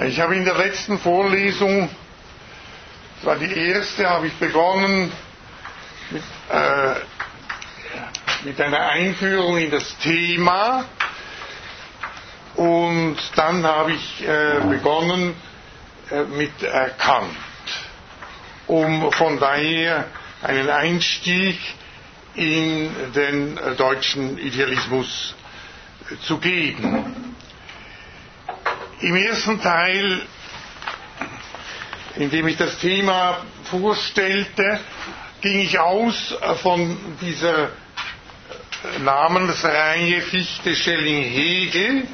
Ich habe in der letzten Vorlesung, das war die erste, habe ich begonnen mit, äh, mit einer Einführung in das Thema und dann habe ich äh, begonnen äh, mit Kant, um von daher einen Einstieg in den äh, deutschen Idealismus äh, zu geben. Im ersten Teil, in dem ich das Thema vorstellte, ging ich aus von dieser Namensreihe Fichte, Schelling, Hegel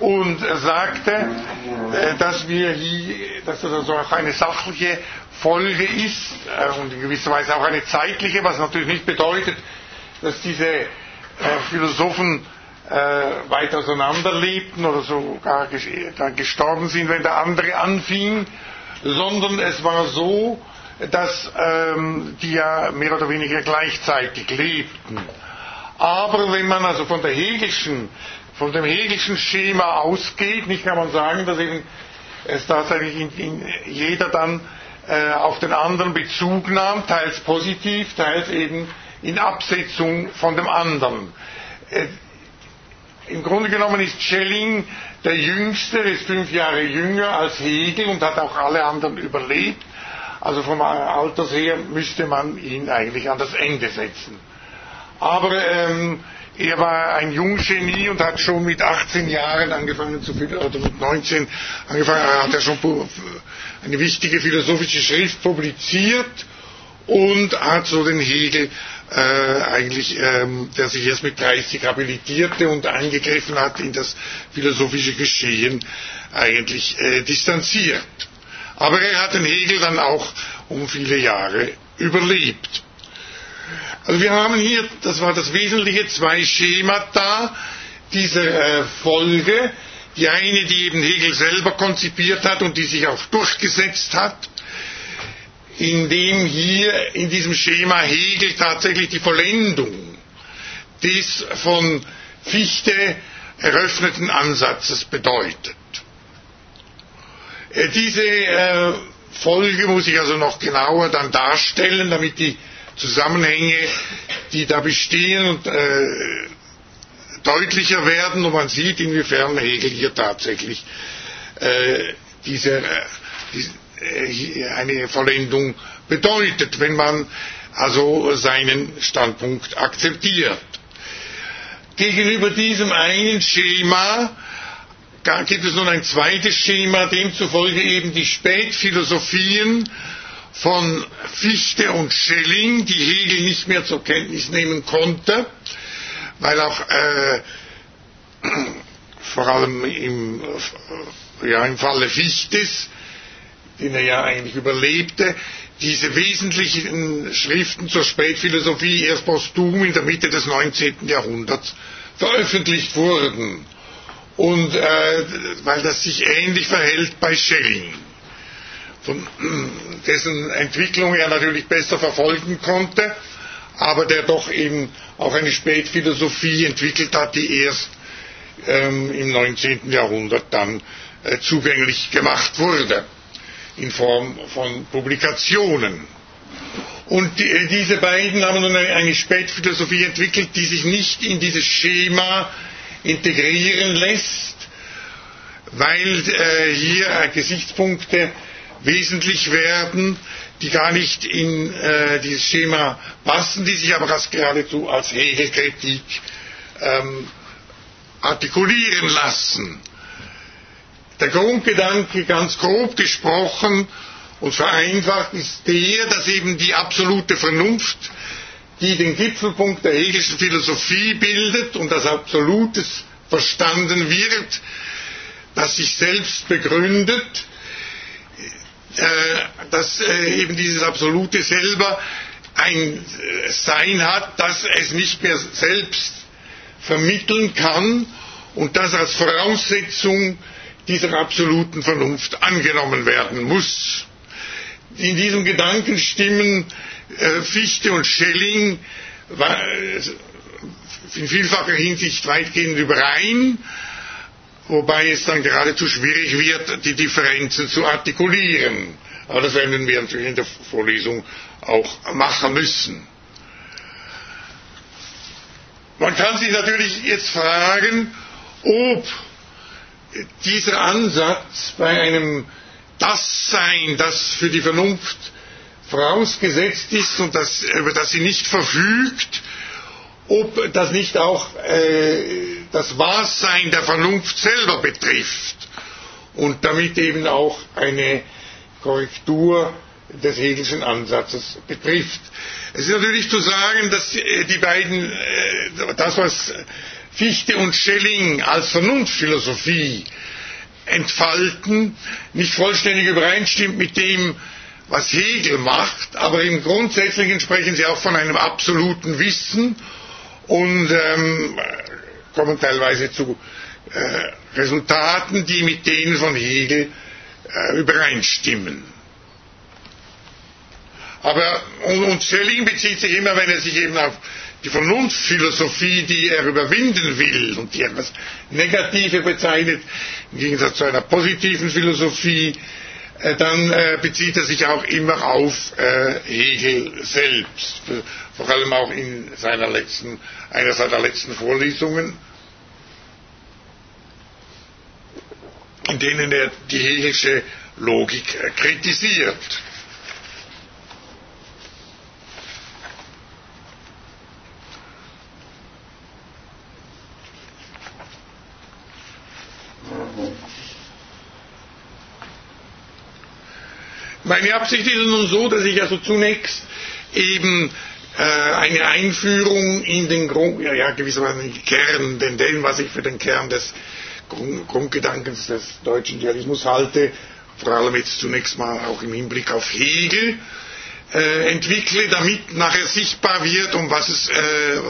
und sagte, äh, dass wir hier, dass das also auch eine sachliche Folge ist äh, und in gewisser Weise auch eine zeitliche, was natürlich nicht bedeutet, dass diese äh, Philosophen äh, weit auseinander lebten oder sogar gestorben sind, wenn der andere anfing, sondern es war so, dass ähm, die ja mehr oder weniger gleichzeitig lebten. Aber wenn man also von der Hegelschen, von dem Hegelschen Schema ausgeht, nicht kann man sagen, dass eben es tatsächlich in, in jeder dann äh, auf den anderen Bezug nahm, teils positiv, teils eben in Absetzung von dem anderen. Im Grunde genommen ist Schelling der Jüngste, ist fünf Jahre jünger als Hegel und hat auch alle anderen überlebt. Also vom Alters her müsste man ihn eigentlich an das Ende setzen. Aber ähm, er war ein Junggenie und hat schon mit 18 Jahren angefangen zu oder mit 19 angefangen, hat er schon eine wichtige philosophische Schrift publiziert und hat so den Hegel äh, eigentlich, ähm, der sich erst mit 30 habilitierte und eingegriffen hat in das philosophische Geschehen, eigentlich äh, distanziert. Aber er hat den Hegel dann auch um viele Jahre überlebt. Also wir haben hier, das war das Wesentliche, zwei Schemata dieser äh, Folge. Die eine, die eben Hegel selber konzipiert hat und die sich auch durchgesetzt hat, indem hier in diesem Schema Hegel tatsächlich die Vollendung des von Fichte eröffneten Ansatzes bedeutet. Äh, diese äh, Folge muss ich also noch genauer dann darstellen, damit die Zusammenhänge, die da bestehen und äh, deutlicher werden und man sieht, inwiefern Hegel hier tatsächlich diese, äh, diese äh, eine Vollendung bedeutet, wenn man also seinen Standpunkt akzeptiert. Gegenüber diesem einen Schema gibt es nun ein zweites Schema, demzufolge eben die Spätphilosophien von Fichte und Schelling, die Hegel nicht mehr zur Kenntnis nehmen konnte, weil auch äh, vor allem im, ja, im Falle Fichtes, den er ja eigentlich überlebte, diese wesentlichen Schriften zur Spätphilosophie erst posthum in der Mitte des 19. Jahrhunderts veröffentlicht wurden. Und äh, weil das sich ähnlich verhält bei Schelling von dessen Entwicklung er natürlich besser verfolgen konnte, aber der doch eben auch eine Spätphilosophie entwickelt hat, die erst ähm, im 19. Jahrhundert dann äh, zugänglich gemacht wurde in Form von Publikationen. Und die, äh, diese beiden haben nun eine, eine Spätphilosophie entwickelt, die sich nicht in dieses Schema integrieren lässt, weil äh, hier äh, Gesichtspunkte wesentlich werden, die gar nicht in äh, dieses Schema passen, die sich aber als geradezu als Hegelkritik ähm, artikulieren lassen. Der Grundgedanke, ganz grob gesprochen und vereinfacht, ist der, dass eben die absolute Vernunft, die den Gipfelpunkt der hegelischen Philosophie bildet und als Absolutes verstanden wird, das sich selbst begründet, äh, dass äh, eben dieses Absolute selber ein äh, Sein hat, das es nicht mehr selbst vermitteln kann und das als Voraussetzung dieser absoluten Vernunft angenommen werden muss. In diesem Gedanken stimmen äh, Fichte und Schelling in vielfacher Hinsicht weitgehend überein, wobei es dann geradezu schwierig wird, die Differenzen zu artikulieren. Aber das werden wir natürlich in der Vorlesung auch machen müssen. Man kann sich natürlich jetzt fragen, ob dieser Ansatz bei einem Das-Sein, das für die Vernunft vorausgesetzt ist und das, über das sie nicht verfügt, ob das nicht auch äh, das Wahrsein der Vernunft selber betrifft und damit eben auch eine Korrektur des Hegelschen Ansatzes betrifft. Es ist natürlich zu sagen, dass äh, die beiden, äh, das was Fichte und Schelling als Vernunftphilosophie entfalten, nicht vollständig übereinstimmt mit dem, was Hegel macht, aber im Grundsätzlichen sprechen sie auch von einem absoluten Wissen und ähm, kommen teilweise zu äh, Resultaten, die mit denen von Hegel äh, übereinstimmen. Aber und, und Schelling bezieht sich immer, wenn er sich eben auf die Vernunftphilosophie, die er überwinden will und die etwas Negative bezeichnet, im Gegensatz zu einer positiven Philosophie, äh, dann äh, bezieht er sich auch immer auf äh, Hegel selbst, vor allem auch in seiner letzten, einer seiner letzten Vorlesungen, in denen er die Hegelsche Logik kritisiert. Meine Absicht ist nun so, dass ich also zunächst eben äh, eine Einführung in den Grund, ja, ja gewissermaßen den Kern, denn dem, was ich für den Kern des Grund, Grundgedankens des deutschen Idealismus halte, vor allem jetzt zunächst mal auch im Hinblick auf Hegel, äh, entwickle, damit nachher sichtbar wird, um was es, äh,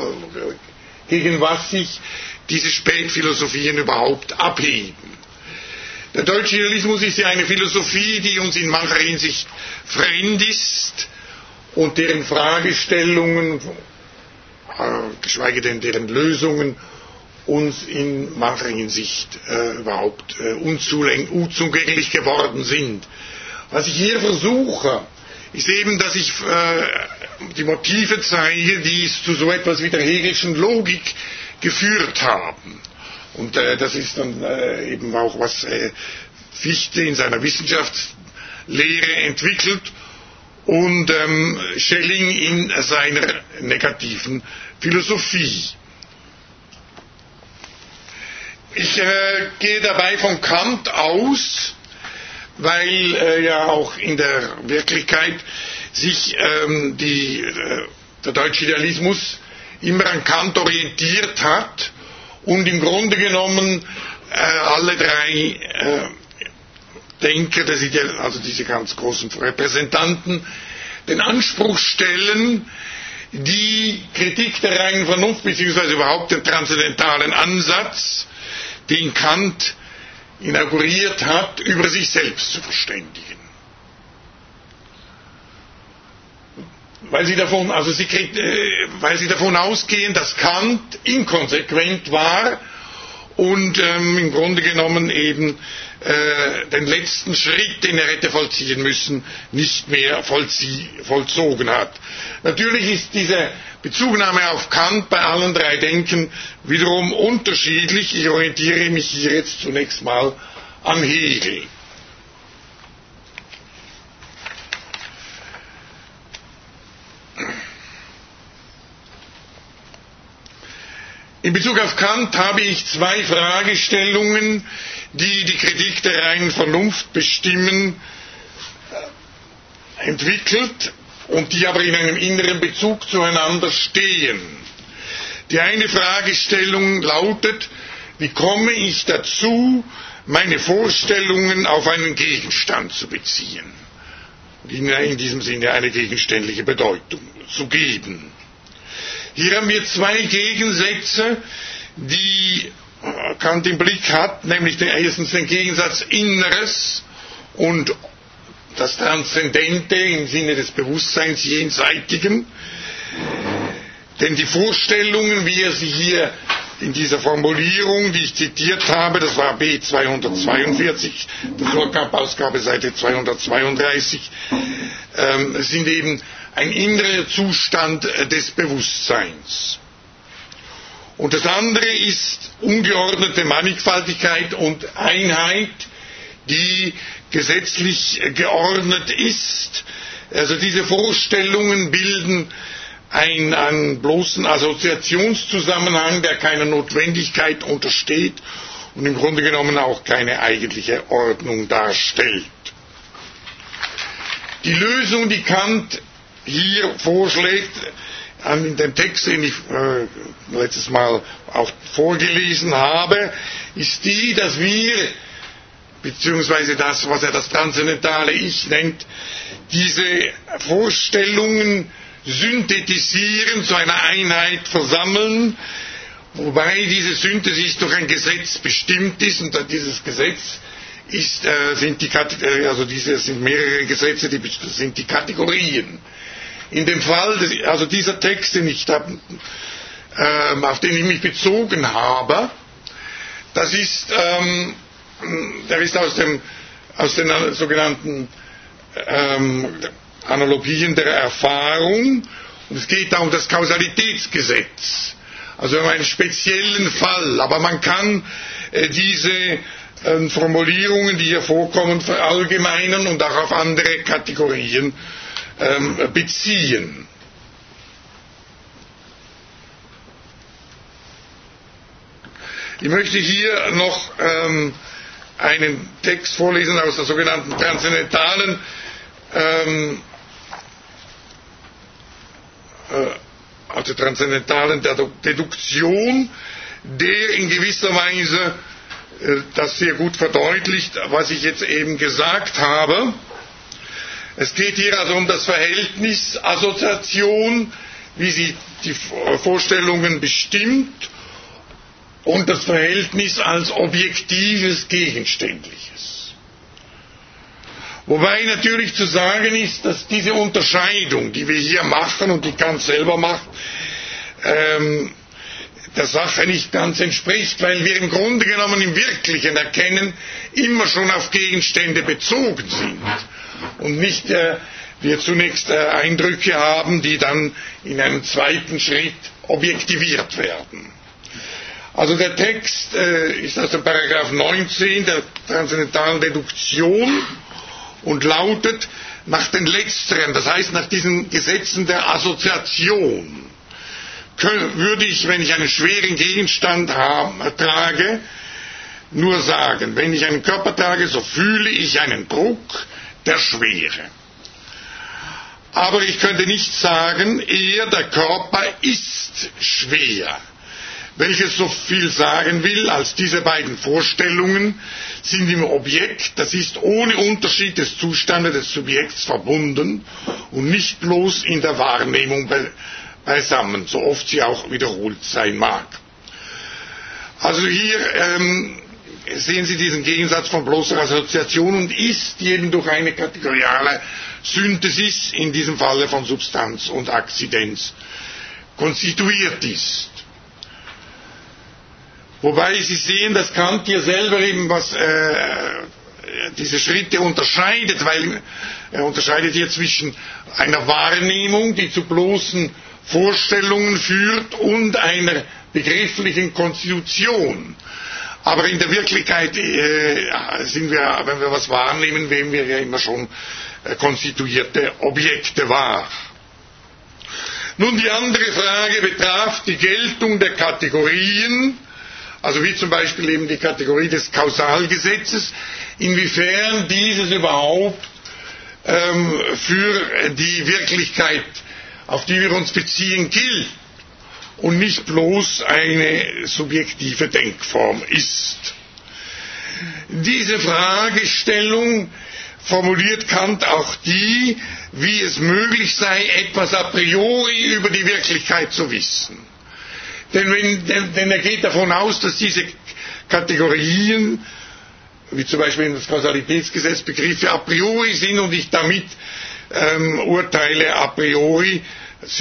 gegen was sich diese Spätphilosophien überhaupt abheben. Der deutsche Idealismus ist ja eine Philosophie, die uns in mancher Hinsicht fremd ist und deren Fragestellungen, geschweige denn deren Lösungen, uns in mancher Hinsicht äh, überhaupt äh, unzugänglich geworden sind. Was ich hier versuche, ist eben, dass ich äh, die Motive zeige, die es zu so etwas wie der Hegelschen Logik geführt haben. Und äh, das ist dann äh, eben auch, was äh, Fichte in seiner Wissenschaftslehre entwickelt und ähm, Schelling in seiner negativen Philosophie. Ich äh, gehe dabei von Kant aus, weil äh, ja auch in der Wirklichkeit sich ähm, die, äh, der deutsche Idealismus immer an Kant orientiert hat und im Grunde genommen äh, alle drei äh, Denker, also diese ganz großen Repräsentanten, den Anspruch stellen, die Kritik der reinen Vernunft beziehungsweise überhaupt den transzendentalen Ansatz, den Kant inauguriert hat, über sich selbst zu verständigen. Weil sie davon, also sie, äh, weil sie davon ausgehen, dass Kant inkonsequent war und ähm, im Grunde genommen eben äh, den letzten Schritt, den er hätte vollziehen müssen, nicht mehr vollzie vollzogen hat. Natürlich ist diese Bezugnahme auf Kant bei allen drei Denken wiederum unterschiedlich. Ich orientiere mich hier jetzt zunächst mal an Hegel. In Bezug auf Kant habe ich zwei Fragestellungen, die die Kritik der reinen Vernunft bestimmen, äh, entwickelt und die aber in einem inneren Bezug zueinander stehen. Die eine Fragestellung lautet, wie komme ich dazu, meine Vorstellungen auf einen Gegenstand zu beziehen und in diesem Sinne eine gegenständliche Bedeutung zu geben. Hier haben wir zwei Gegensätze, die Kant im Blick hat, nämlich den, erstens den Gegensatz Inneres und das Transzendente im Sinne des Bewusstseins Jenseitigen. Denn die Vorstellungen, wie er sie hier in dieser Formulierung, die ich zitiert habe, das war B242, der Surkamp-Ausgabe, Seite 232, ähm, sind eben ein innerer Zustand äh, des Bewusstseins. Und das andere ist ungeordnete Mannigfaltigkeit und Einheit, die gesetzlich geordnet ist. Also diese Vorstellungen bilden ein, einen bloßen Assoziationszusammenhang, der keiner Notwendigkeit untersteht und im Grunde genommen auch keine eigentliche Ordnung darstellt. Die Lösung, die Kant hier vorschlägt, in dem Text, den ich äh, letztes Mal auch vorgelesen habe, ist die, dass wir, beziehungsweise das, was er das transzendentale Ich nennt, diese Vorstellungen synthetisieren, zu einer Einheit versammeln, wobei diese Synthesis durch ein Gesetz bestimmt ist und dieses Gesetz ist, äh, sind die, äh, also diese sind mehrere Gesetze, die sind die Kategorien. In dem Fall, des, also dieser Text, den ich da, ähm, auf den ich mich bezogen habe, das ist, ähm, der ist aus, dem, aus den sogenannten ähm, Analogien der Erfahrung. Und es geht da um das Kausalitätsgesetz. Also um einen speziellen Fall. Aber man kann äh, diese äh, Formulierungen, die hier vorkommen, verallgemeinern und auch auf andere Kategorien ähm, beziehen. Ich möchte hier noch ähm, einen Text vorlesen aus der sogenannten transzendentalen ähm, äh, der transzendentalen Deduktion, der in gewisser Weise äh, das sehr gut verdeutlicht, was ich jetzt eben gesagt habe. Es geht hier also um das Verhältnis Assoziation, wie sie die Vorstellungen bestimmt, und das Verhältnis als objektives Gegenständliches. Wobei natürlich zu sagen ist, dass diese Unterscheidung, die wir hier machen und die Kant selber macht, ähm, der Sache nicht ganz entspricht, weil wir im Grunde genommen im wirklichen Erkennen immer schon auf Gegenstände bezogen sind und nicht äh, wir zunächst äh, Eindrücke haben, die dann in einem zweiten Schritt objektiviert werden. Also der Text äh, ist aus dem Paragraph 19 der transzendentalen Deduktion und lautet nach den letzteren, das heißt nach diesen Gesetzen der Assoziation, würde ich, wenn ich einen schweren Gegenstand haben, trage, nur sagen, wenn ich einen Körper trage, so fühle ich einen Druck der Schwere. Aber ich könnte nicht sagen, eher der Körper ist schwer welches so viel sagen will, als diese beiden Vorstellungen sind im Objekt, das ist ohne Unterschied des Zustandes des Subjekts verbunden und nicht bloß in der Wahrnehmung beisammen, so oft sie auch wiederholt sein mag. Also hier ähm, sehen Sie diesen Gegensatz von bloßer Assoziation und ist eben durch eine kategoriale Synthesis, in diesem Falle von Substanz und Akzidenz, konstituiert ist. Wobei Sie sehen, dass Kant hier selber eben was äh, diese Schritte unterscheidet, weil er unterscheidet hier zwischen einer Wahrnehmung, die zu bloßen Vorstellungen führt, und einer begrifflichen Konstitution. Aber in der Wirklichkeit äh, sind wir, wenn wir was wahrnehmen, nehmen wir ja immer schon äh, konstituierte Objekte wahr. Nun, die andere Frage betraf die Geltung der Kategorien also wie zum Beispiel eben die Kategorie des Kausalgesetzes, inwiefern dieses überhaupt ähm, für die Wirklichkeit, auf die wir uns beziehen, gilt und nicht bloß eine subjektive Denkform ist. Diese Fragestellung formuliert Kant auch die, wie es möglich sei, etwas a priori über die Wirklichkeit zu wissen. Denn, wenn, denn, denn er geht davon aus, dass diese Kategorien, wie zum Beispiel in das Kausalitätsgesetz, Begriffe a priori sind und ich damit ähm, Urteile a priori,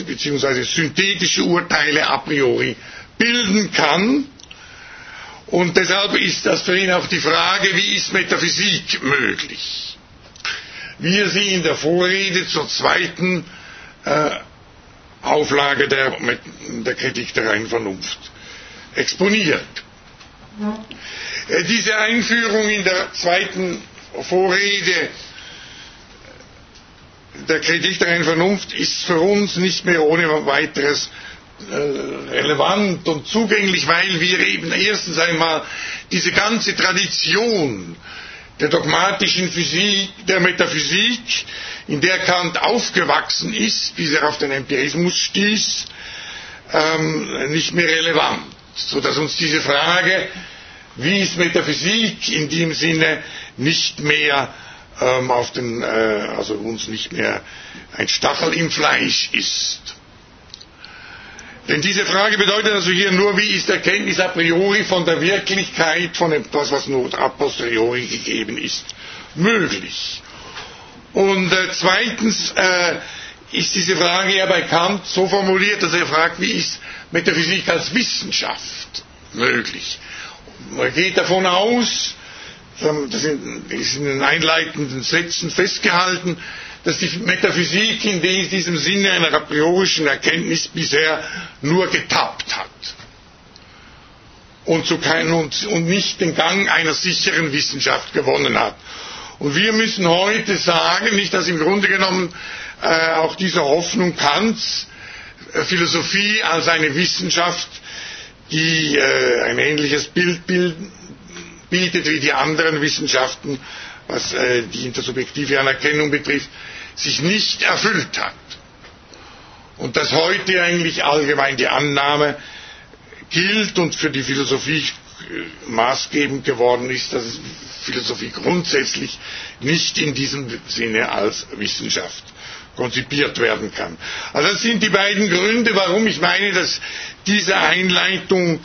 beziehungsweise synthetische Urteile a priori bilden kann. Und deshalb ist das für ihn auch die Frage, wie ist Metaphysik möglich? Wie er sie in der Vorrede zur zweiten äh, Auflage der, der Kritik der reinen Vernunft exponiert. Äh, diese Einführung in der zweiten Vorrede der Kritik der Vernunft ist für uns nicht mehr ohne weiteres äh, relevant und zugänglich, weil wir eben erstens einmal diese ganze Tradition der dogmatischen Physik, der Metaphysik, in der Kant aufgewachsen ist, bis er auf den Empirismus stieß, ähm, nicht mehr relevant, sodass uns diese Frage, wie ist Metaphysik in dem Sinne nicht mehr ähm, auf den, äh, also uns nicht mehr ein Stachel im Fleisch ist. Denn diese Frage bedeutet also hier nur, wie ist Erkenntnis a priori von der Wirklichkeit, von etwas, was nur a posteriori gegeben ist, möglich. Und äh, zweitens äh, ist diese Frage ja bei Kant so formuliert, dass er fragt, wie ist Metaphysik als Wissenschaft möglich? Man geht davon aus, das ist in den einleitenden Sätzen festgehalten, dass die Metaphysik in diesem Sinne einer a priorischen Erkenntnis bisher nur getappt hat und, kein, und, und nicht den Gang einer sicheren Wissenschaft gewonnen hat. Und wir müssen heute sagen, nicht dass im Grunde genommen äh, auch diese Hoffnung Kants äh, Philosophie als eine Wissenschaft, die äh, ein ähnliches Bild bilden, bietet wie die anderen Wissenschaften, was äh, die intersubjektive Anerkennung betrifft, sich nicht erfüllt hat. Und dass heute eigentlich allgemein die Annahme gilt und für die Philosophie äh, maßgebend geworden ist, dass Philosophie grundsätzlich nicht in diesem Sinne als Wissenschaft konzipiert werden kann. Also das sind die beiden Gründe, warum ich meine, dass diese Einleitung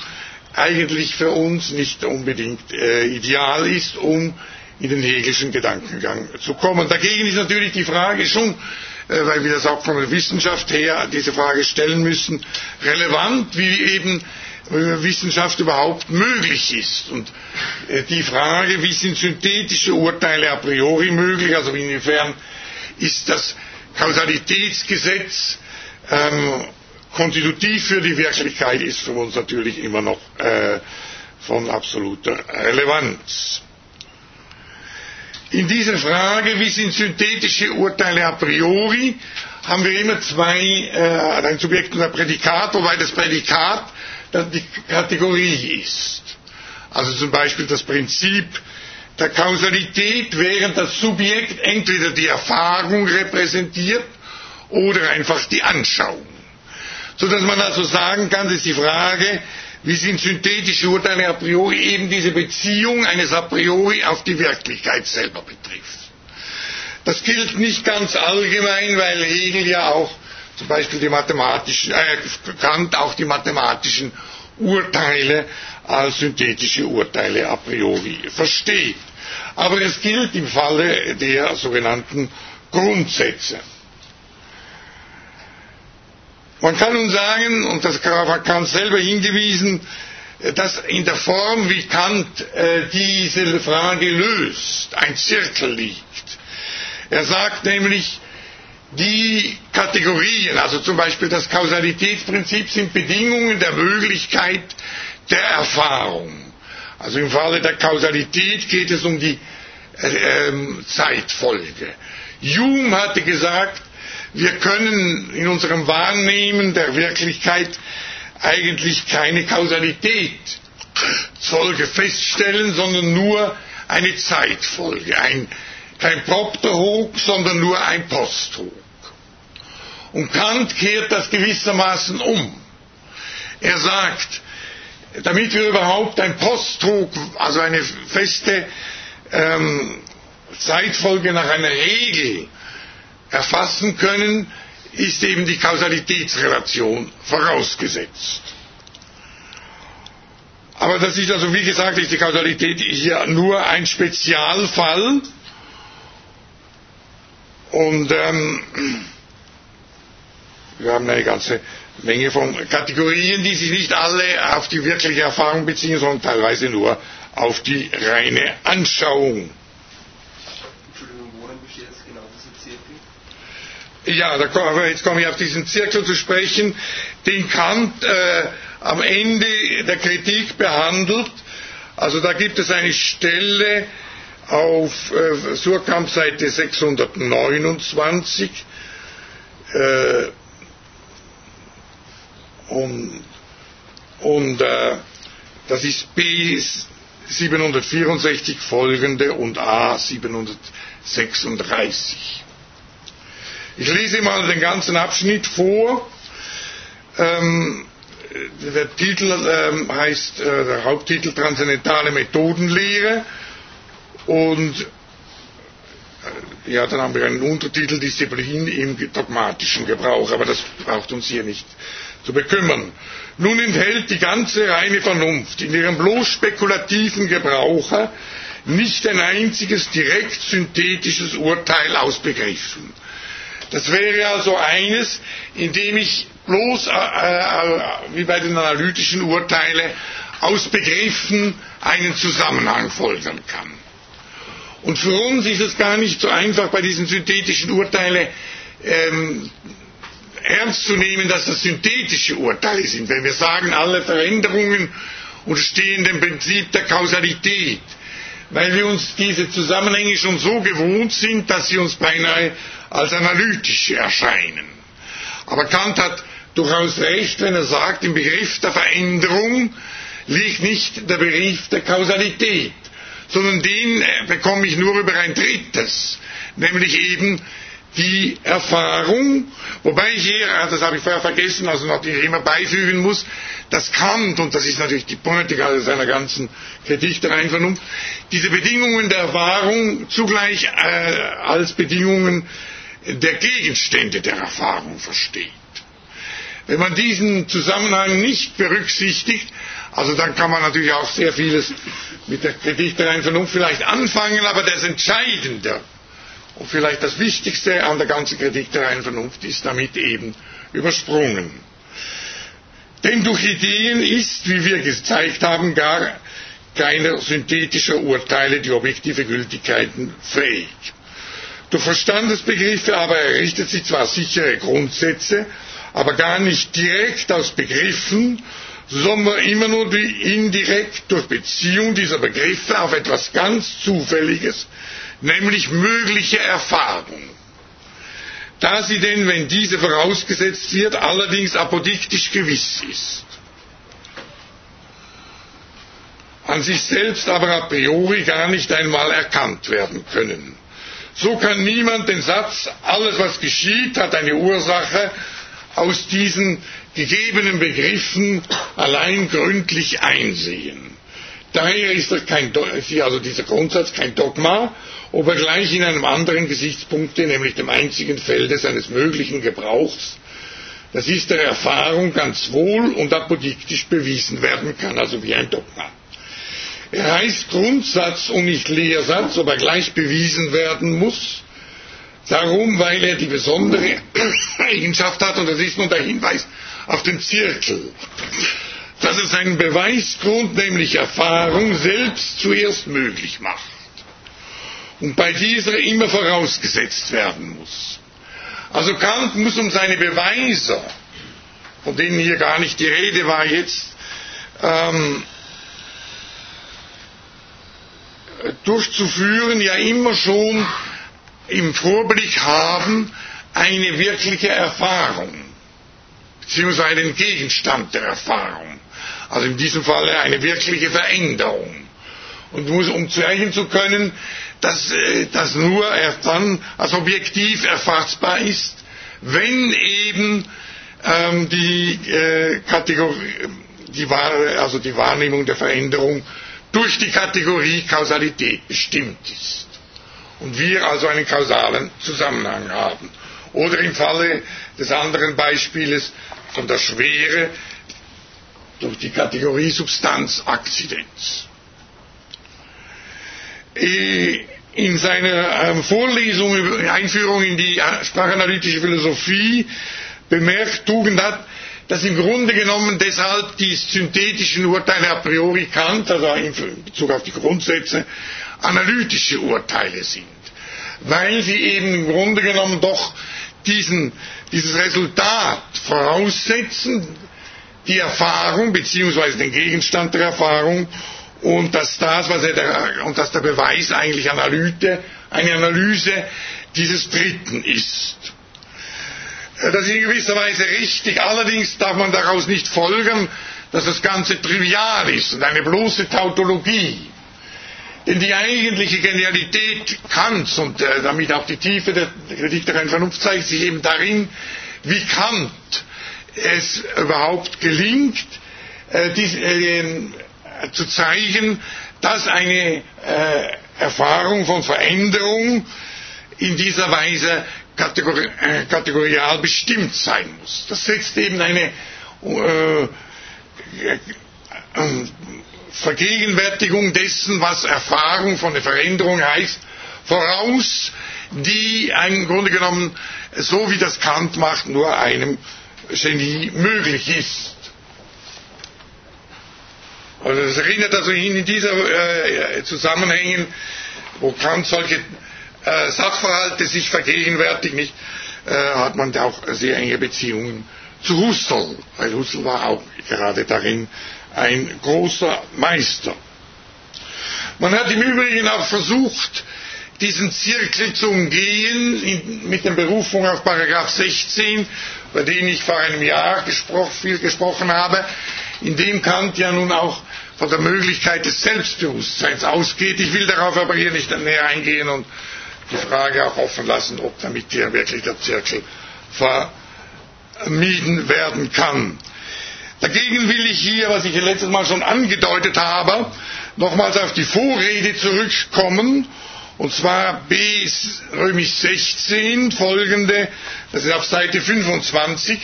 eigentlich für uns nicht unbedingt äh, ideal ist, um in den Hegelschen Gedankengang zu kommen. Dagegen ist natürlich die Frage schon, äh, weil wir das auch von der Wissenschaft her diese Frage stellen müssen, relevant, wie eben äh, Wissenschaft überhaupt möglich ist. Und äh, die Frage, wie sind synthetische Urteile a priori möglich, also inwiefern ist das Kausalitätsgesetz ähm, konstitutiv für die Wirklichkeit ist für uns natürlich immer noch äh, von absoluter Relevanz. In dieser Frage, wie sind synthetische Urteile a priori, haben wir immer zwei, äh, ein Subjekt und ein Prädikat, wobei das Prädikat dann die Kategorie ist. Also zum Beispiel das Prinzip der Kausalität, während das Subjekt entweder die Erfahrung repräsentiert oder einfach die Anschauung sodass man also sagen kann, das ist die Frage, wie sind synthetische Urteile a priori eben diese Beziehung eines a priori auf die Wirklichkeit selber betrifft. Das gilt nicht ganz allgemein, weil Hegel ja auch zum Beispiel die mathematischen, äh, Kant auch die mathematischen Urteile als synthetische Urteile a priori versteht. Aber es gilt im Falle der sogenannten Grundsätze. Man kann nun sagen, und das hat Kant selber hingewiesen, dass in der Form, wie Kant äh, diese Frage löst, ein Zirkel liegt. Er sagt nämlich, die Kategorien, also zum Beispiel das Kausalitätsprinzip, sind Bedingungen der Möglichkeit der Erfahrung. Also im Falle der Kausalität geht es um die äh, äh, Zeitfolge. Hume hatte gesagt, wir können in unserem Wahrnehmen der Wirklichkeit eigentlich keine Kausalität Folge feststellen, sondern nur eine Zeitfolge. Ein, kein Propterhook, sondern nur ein Posthook. Und Kant kehrt das gewissermaßen um. Er sagt, damit wir überhaupt ein Posthook, also eine feste ähm, Zeitfolge nach einer Regel erfassen können, ist eben die Kausalitätsrelation vorausgesetzt. Aber das ist also, wie gesagt, ist die Kausalität hier nur ein Spezialfall. Und ähm, wir haben eine ganze Menge von Kategorien, die sich nicht alle auf die wirkliche Erfahrung beziehen, sondern teilweise nur auf die reine Anschauung. Entschuldigung, worin besteht jetzt genau dieser Zirkel? Ja, da aber jetzt komme ich auf diesen Zirkel zu sprechen, den Kant äh, am Ende der Kritik behandelt. Also da gibt es eine Stelle auf äh, Surkamp Seite 629 äh, und, und äh, das ist B 764 folgende und A 736. Ich lese mal den ganzen Abschnitt vor. Ähm, der Titel ähm, heißt, äh, der Haupttitel Transzendentale Methodenlehre und äh, ja, dann haben wir einen Untertitel Disziplin im dogmatischen Gebrauch, aber das braucht uns hier nicht zu bekümmern. Nun enthält die ganze reine Vernunft in ihrem bloß spekulativen Gebrauche nicht ein einziges direkt synthetisches Urteil aus Begriffen. Das wäre also eines, in dem ich bloß äh, äh, wie bei den analytischen Urteilen aus Begriffen einen Zusammenhang folgern kann. Und für uns ist es gar nicht so einfach, bei diesen synthetischen Urteilen ähm, ernst zu nehmen, dass das synthetische Urteile sind. Wenn wir sagen, alle Veränderungen unterstehen dem Prinzip der Kausalität, weil wir uns diese Zusammenhänge schon so gewohnt sind, dass sie uns beinahe als analytische erscheinen. Aber Kant hat durchaus recht, wenn er sagt, im Begriff der Veränderung liegt nicht der Begriff der Kausalität, sondern den äh, bekomme ich nur über ein drittes, nämlich eben die Erfahrung, wobei ich hier, äh, das habe ich vorher vergessen, also noch die ich immer beifügen muss, dass Kant, und das ist natürlich die Pointe seiner ganzen Kritik der Einvernunft, diese Bedingungen der Erfahrung zugleich äh, als Bedingungen der Gegenstände der Erfahrung versteht. Wenn man diesen Zusammenhang nicht berücksichtigt, also dann kann man natürlich auch sehr vieles mit der Kritik der reinen Vernunft vielleicht anfangen, aber das Entscheidende und vielleicht das Wichtigste an der ganzen Kritik der reinen Vernunft ist damit eben übersprungen. Denn durch Ideen ist, wie wir gezeigt haben, gar keiner synthetischer Urteile die objektive Gültigkeiten fähig. Durch Verstandesbegriffe aber errichtet sie zwar sichere Grundsätze, aber gar nicht direkt aus Begriffen, sondern immer nur indirekt durch Beziehung dieser Begriffe auf etwas ganz Zufälliges, nämlich mögliche Erfahrung. Da sie denn, wenn diese vorausgesetzt wird, allerdings apodiktisch gewiss ist. An sich selbst aber a priori gar nicht einmal erkannt werden können. So kann niemand den Satz, alles was geschieht, hat eine Ursache, aus diesen gegebenen Begriffen allein gründlich einsehen. Daher ist kein, also dieser Grundsatz kein Dogma, ob er gleich in einem anderen Gesichtspunkte, nämlich dem einzigen Felde seines möglichen Gebrauchs, das ist der Erfahrung ganz wohl und apodiktisch bewiesen werden kann, also wie ein Dogma. Er heißt Grundsatz und nicht Lehrsatz, ob er gleich bewiesen werden muss, Darum, weil er die besondere Eigenschaft hat, und das ist nun der Hinweis auf den Zirkel, dass es einen Beweisgrund, nämlich Erfahrung, selbst zuerst möglich macht. Und bei dieser immer vorausgesetzt werden muss. Also Kant muss um seine Beweise, von denen hier gar nicht die Rede war jetzt, ähm, durchzuführen, ja immer schon im Vorblick haben eine wirkliche Erfahrung, beziehungsweise einen Gegenstand der Erfahrung. Also in diesem Falle eine wirkliche Veränderung. Und um zeigen zu können, dass äh, das nur erst dann als objektiv erfassbar ist, wenn eben ähm, die, äh, Kategorie, die, also die Wahrnehmung der Veränderung durch die Kategorie Kausalität bestimmt ist und wir also einen kausalen Zusammenhang haben. Oder im Falle des anderen Beispieles von der Schwere durch die Kategorie Substanz Akzidenz. In seiner ähm, Vorlesung, Einführung in die sprachanalytische Philosophie bemerkt Tugendhat, dass im Grunde genommen deshalb die synthetischen Urteile a priori Kant, also in Bezug auf die Grundsätze, analytische Urteile sind, weil sie eben im Grunde genommen doch diesen, dieses Resultat voraussetzen, die Erfahrung beziehungsweise den Gegenstand der Erfahrung und dass das, was er der, und dass der Beweis eigentlich Analyte, eine Analyse dieses Dritten ist. Das ist in gewisser Weise richtig, allerdings darf man daraus nicht folgern, dass das Ganze trivial ist und eine bloße Tautologie. Denn die eigentliche Genialität Kants und äh, damit auch die Tiefe der Kritik der Vernunft zeigt sich eben darin, wie Kant es überhaupt gelingt, äh, äh, zu zeigen, dass eine Erfahrung von Veränderung in dieser Weise kategori äh, kategorial bestimmt sein muss. Das setzt eben eine äh, Vergegenwärtigung dessen, was Erfahrung von der Veränderung heißt, voraus, die im Grunde genommen, so wie das Kant macht, nur einem Genie möglich ist. Also das erinnert also in dieser äh, Zusammenhängen, wo Kant solche äh, Sachverhalte sich vergegenwärtigt, nicht, äh, hat man auch sehr enge Beziehungen zu Husserl, weil Husserl war auch gerade darin ein großer Meister. Man hat im Übrigen auch versucht, diesen Zirkel zu umgehen mit der Berufung auf Paragraph 16, bei dem ich vor einem Jahr gespro viel gesprochen habe, in dem Kant ja nun auch von der Möglichkeit des Selbstbewusstseins ausgeht. Ich will darauf aber hier nicht näher eingehen und die Frage auch offen lassen, ob damit hier wirklich der Zirkel vermieden werden kann. Dagegen will ich hier, was ich letztes Mal schon angedeutet habe, nochmals auf die Vorrede zurückkommen, und zwar B römisch 16 folgende, das ist auf Seite 25,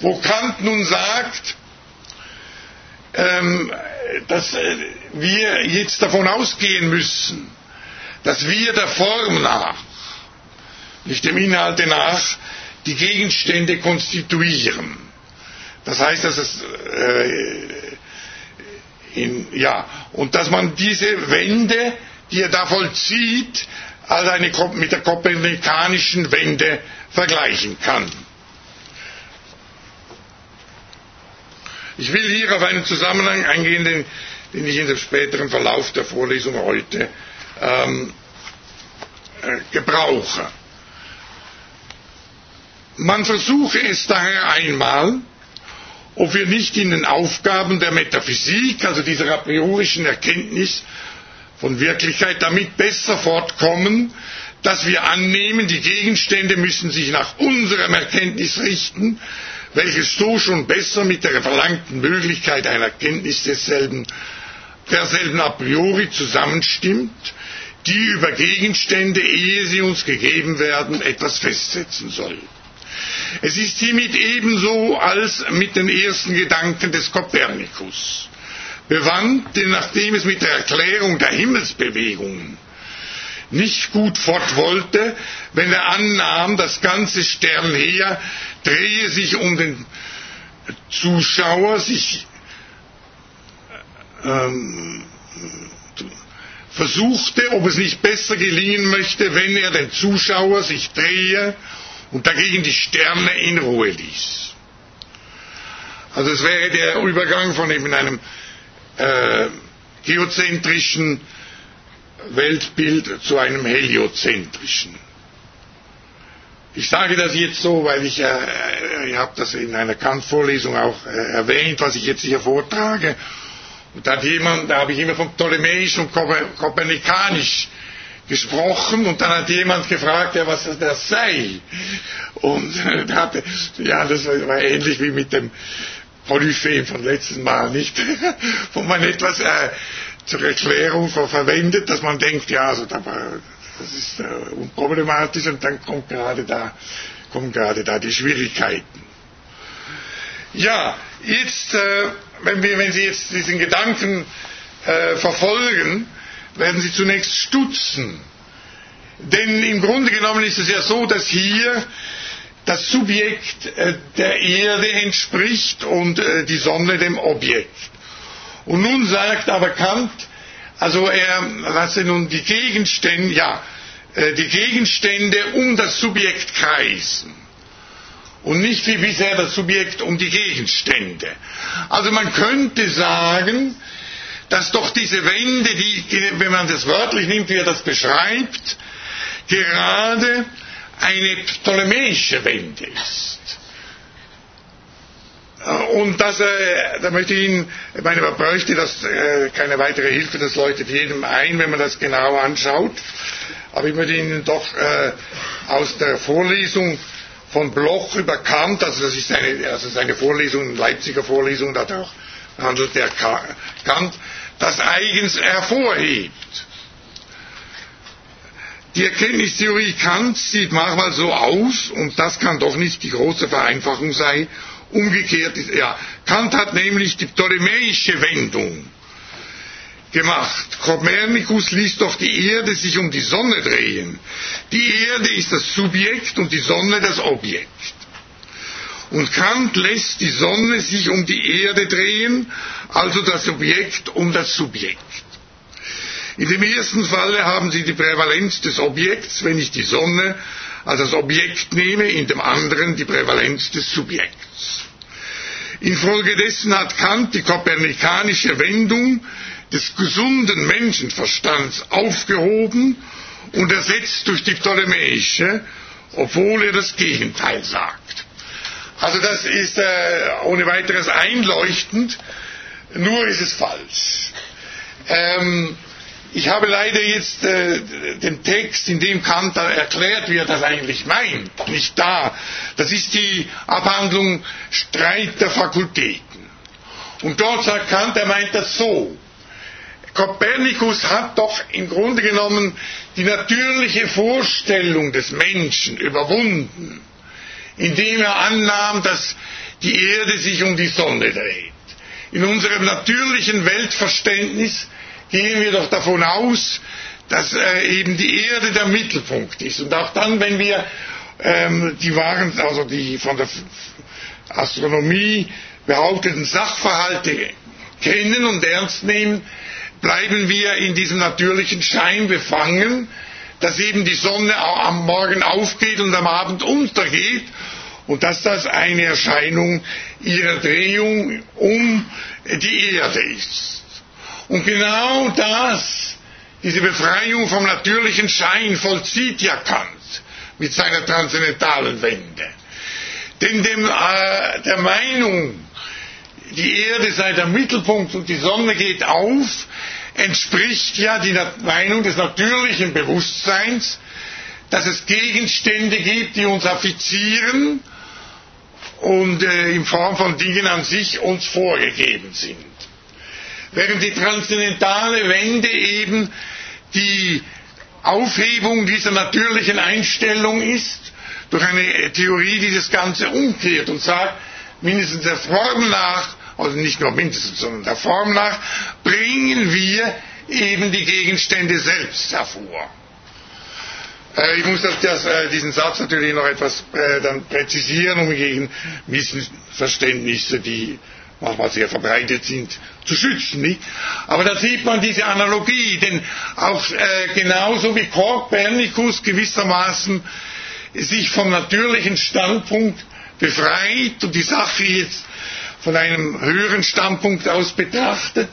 wo Kant nun sagt, ähm, dass wir jetzt davon ausgehen müssen, dass wir der Form nach, nicht dem Inhalte nach, die Gegenstände konstituieren. Das heißt, dass es äh, in, ja, und dass man diese Wende, die er da vollzieht, als eine mit der kopernikanischen Wende vergleichen kann. Ich will hier auf einen Zusammenhang eingehen, den, den ich in dem späteren Verlauf der Vorlesung heute ähm, äh, gebrauche. Man versuche es daher einmal, ob wir nicht in den Aufgaben der Metaphysik, also dieser a priorischen Erkenntnis von Wirklichkeit, damit besser fortkommen, dass wir annehmen, die Gegenstände müssen sich nach unserem Erkenntnis richten, welches so schon besser mit der verlangten Möglichkeit einer Erkenntnis desselben, derselben a priori zusammenstimmt, die über Gegenstände, ehe sie uns gegeben werden, etwas festsetzen soll. Es ist hiermit ebenso als mit den ersten Gedanken des Kopernikus. Bewandt, denn nachdem es mit der Erklärung der Himmelsbewegungen nicht gut fort wollte, wenn er annahm, das ganze Sternheer drehe sich um den Zuschauer, sich ähm, versuchte, ob es nicht besser gelingen möchte, wenn er den Zuschauer sich drehe und dagegen die Sterne in Ruhe ließ. Also es wäre der Übergang von eben einem äh, geozentrischen Weltbild zu einem heliozentrischen. Ich sage das jetzt so, weil ich, äh, ich habe das in einer Kant-Vorlesung auch äh, erwähnt, was ich jetzt hier vortrage. Und da jemand, da habe ich immer von Ptolemäisch und Kopernikanisch gesprochen und dann hat jemand gefragt, ja, was das sei. Und äh, da hatte, ja, das war ähnlich wie mit dem Polyphem von letzten Mal, nicht? Wo man etwas äh, zur Erklärung verwendet, dass man denkt, ja, also das ist äh, unproblematisch und dann kommt gerade da, kommen gerade da die Schwierigkeiten. Ja, jetzt, äh, wenn, wir, wenn Sie jetzt diesen Gedanken äh, verfolgen, werden Sie zunächst stutzen. Denn im Grunde genommen ist es ja so, dass hier das Subjekt äh, der Erde entspricht und äh, die Sonne dem Objekt. Und nun sagt aber Kant, also er lasse nun die Gegenstände, ja, äh, die Gegenstände um das Subjekt kreisen und nicht wie bisher das Subjekt um die Gegenstände. Also man könnte sagen, dass doch diese Wende, die, wenn man das wörtlich nimmt, wie er das beschreibt, gerade eine ptolemäische Wende ist. Und das, äh, da möchte ich Ihnen, ich meine, man bräuchte das, äh, keine weitere Hilfe, das leuchtet jedem ein, wenn man das genau anschaut. Aber ich möchte Ihnen doch äh, aus der Vorlesung von Bloch über Kant, also das ist seine, also seine Vorlesung, Leipziger Vorlesung, da handelt der Kant, das eigens hervorhebt. Die Erkenntnistheorie Kants sieht manchmal so aus, und das kann doch nicht die große Vereinfachung sein, umgekehrt ist, ja, Kant hat nämlich die ptolemäische Wendung gemacht. Kopernikus ließ doch die Erde sich um die Sonne drehen. Die Erde ist das Subjekt und die Sonne das Objekt. Und Kant lässt die Sonne sich um die Erde drehen, also das Objekt um das Subjekt. In dem ersten Falle haben Sie die Prävalenz des Objekts, wenn ich die Sonne als das Objekt nehme, in dem anderen die Prävalenz des Subjekts. Infolgedessen hat Kant die kopernikanische Wendung des gesunden Menschenverstands aufgehoben und ersetzt durch die ptolemäische, obwohl er das Gegenteil sagt. Also das ist äh, ohne weiteres einleuchtend, nur ist es falsch. Ähm, ich habe leider jetzt äh, den Text, in dem Kant erklärt, wie er das eigentlich meint, nicht da. Das ist die Abhandlung Streit der Fakultäten. Und dort sagt Kant, er meint das so. Kopernikus hat doch im Grunde genommen die natürliche Vorstellung des Menschen überwunden, indem er annahm, dass die Erde sich um die Sonne dreht. In unserem natürlichen Weltverständnis gehen wir doch davon aus, dass äh, eben die Erde der Mittelpunkt ist. Und auch dann, wenn wir ähm, die wahren, also die von der Astronomie behaupteten Sachverhalte kennen und ernst nehmen, bleiben wir in diesem natürlichen Schein befangen, dass eben die Sonne am Morgen aufgeht und am Abend untergeht und dass das eine Erscheinung ihrer Drehung um die Erde ist. Und genau das, diese Befreiung vom natürlichen Schein vollzieht ja Kant mit seiner transzendentalen Wende. Denn dem, äh, der Meinung, die Erde sei der Mittelpunkt und die Sonne geht auf, entspricht ja die Meinung des natürlichen Bewusstseins, dass es Gegenstände gibt, die uns affizieren und äh, in Form von Dingen an sich uns vorgegeben sind. Während die transzendentale Wende eben die Aufhebung dieser natürlichen Einstellung ist, durch eine Theorie, die das Ganze umkehrt und sagt, mindestens der Form nach also nicht nur mindestens, sondern der Form nach, bringen wir eben die Gegenstände selbst hervor. Äh, ich muss das, das, äh, diesen Satz natürlich noch etwas äh, dann präzisieren, um gegen Missverständnisse, die manchmal sehr verbreitet sind, zu schützen. Nicht? Aber da sieht man diese Analogie, denn auch äh, genauso wie Kopernikus gewissermaßen sich vom natürlichen Standpunkt befreit und die Sache jetzt von einem höheren Standpunkt aus betrachtet,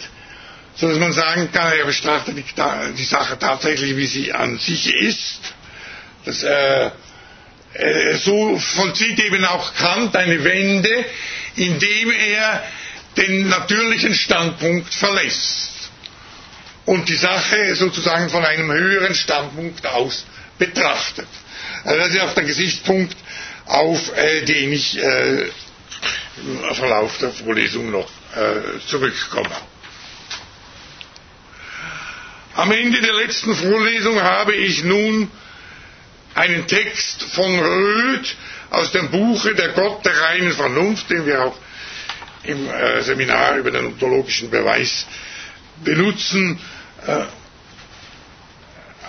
so dass man sagen kann, er betrachtet die, Sache tatsächlich, wie sie an sich ist. Das, äh, äh, so vollzieht eben auch Kant eine Wende, indem er den natürlichen Standpunkt verlässt und die Sache sozusagen von einem höheren Standpunkt aus betrachtet. Also das ist auch der Gesichtspunkt, auf äh, den ich äh, im Verlauf der Vorlesung noch äh, zurückkommen. Am Ende der letzten Vorlesung habe ich nun einen Text von Röth aus dem Buche Der Gott der reinen Vernunft, den wir auch im äh, Seminar über den ontologischen Beweis benutzen, äh,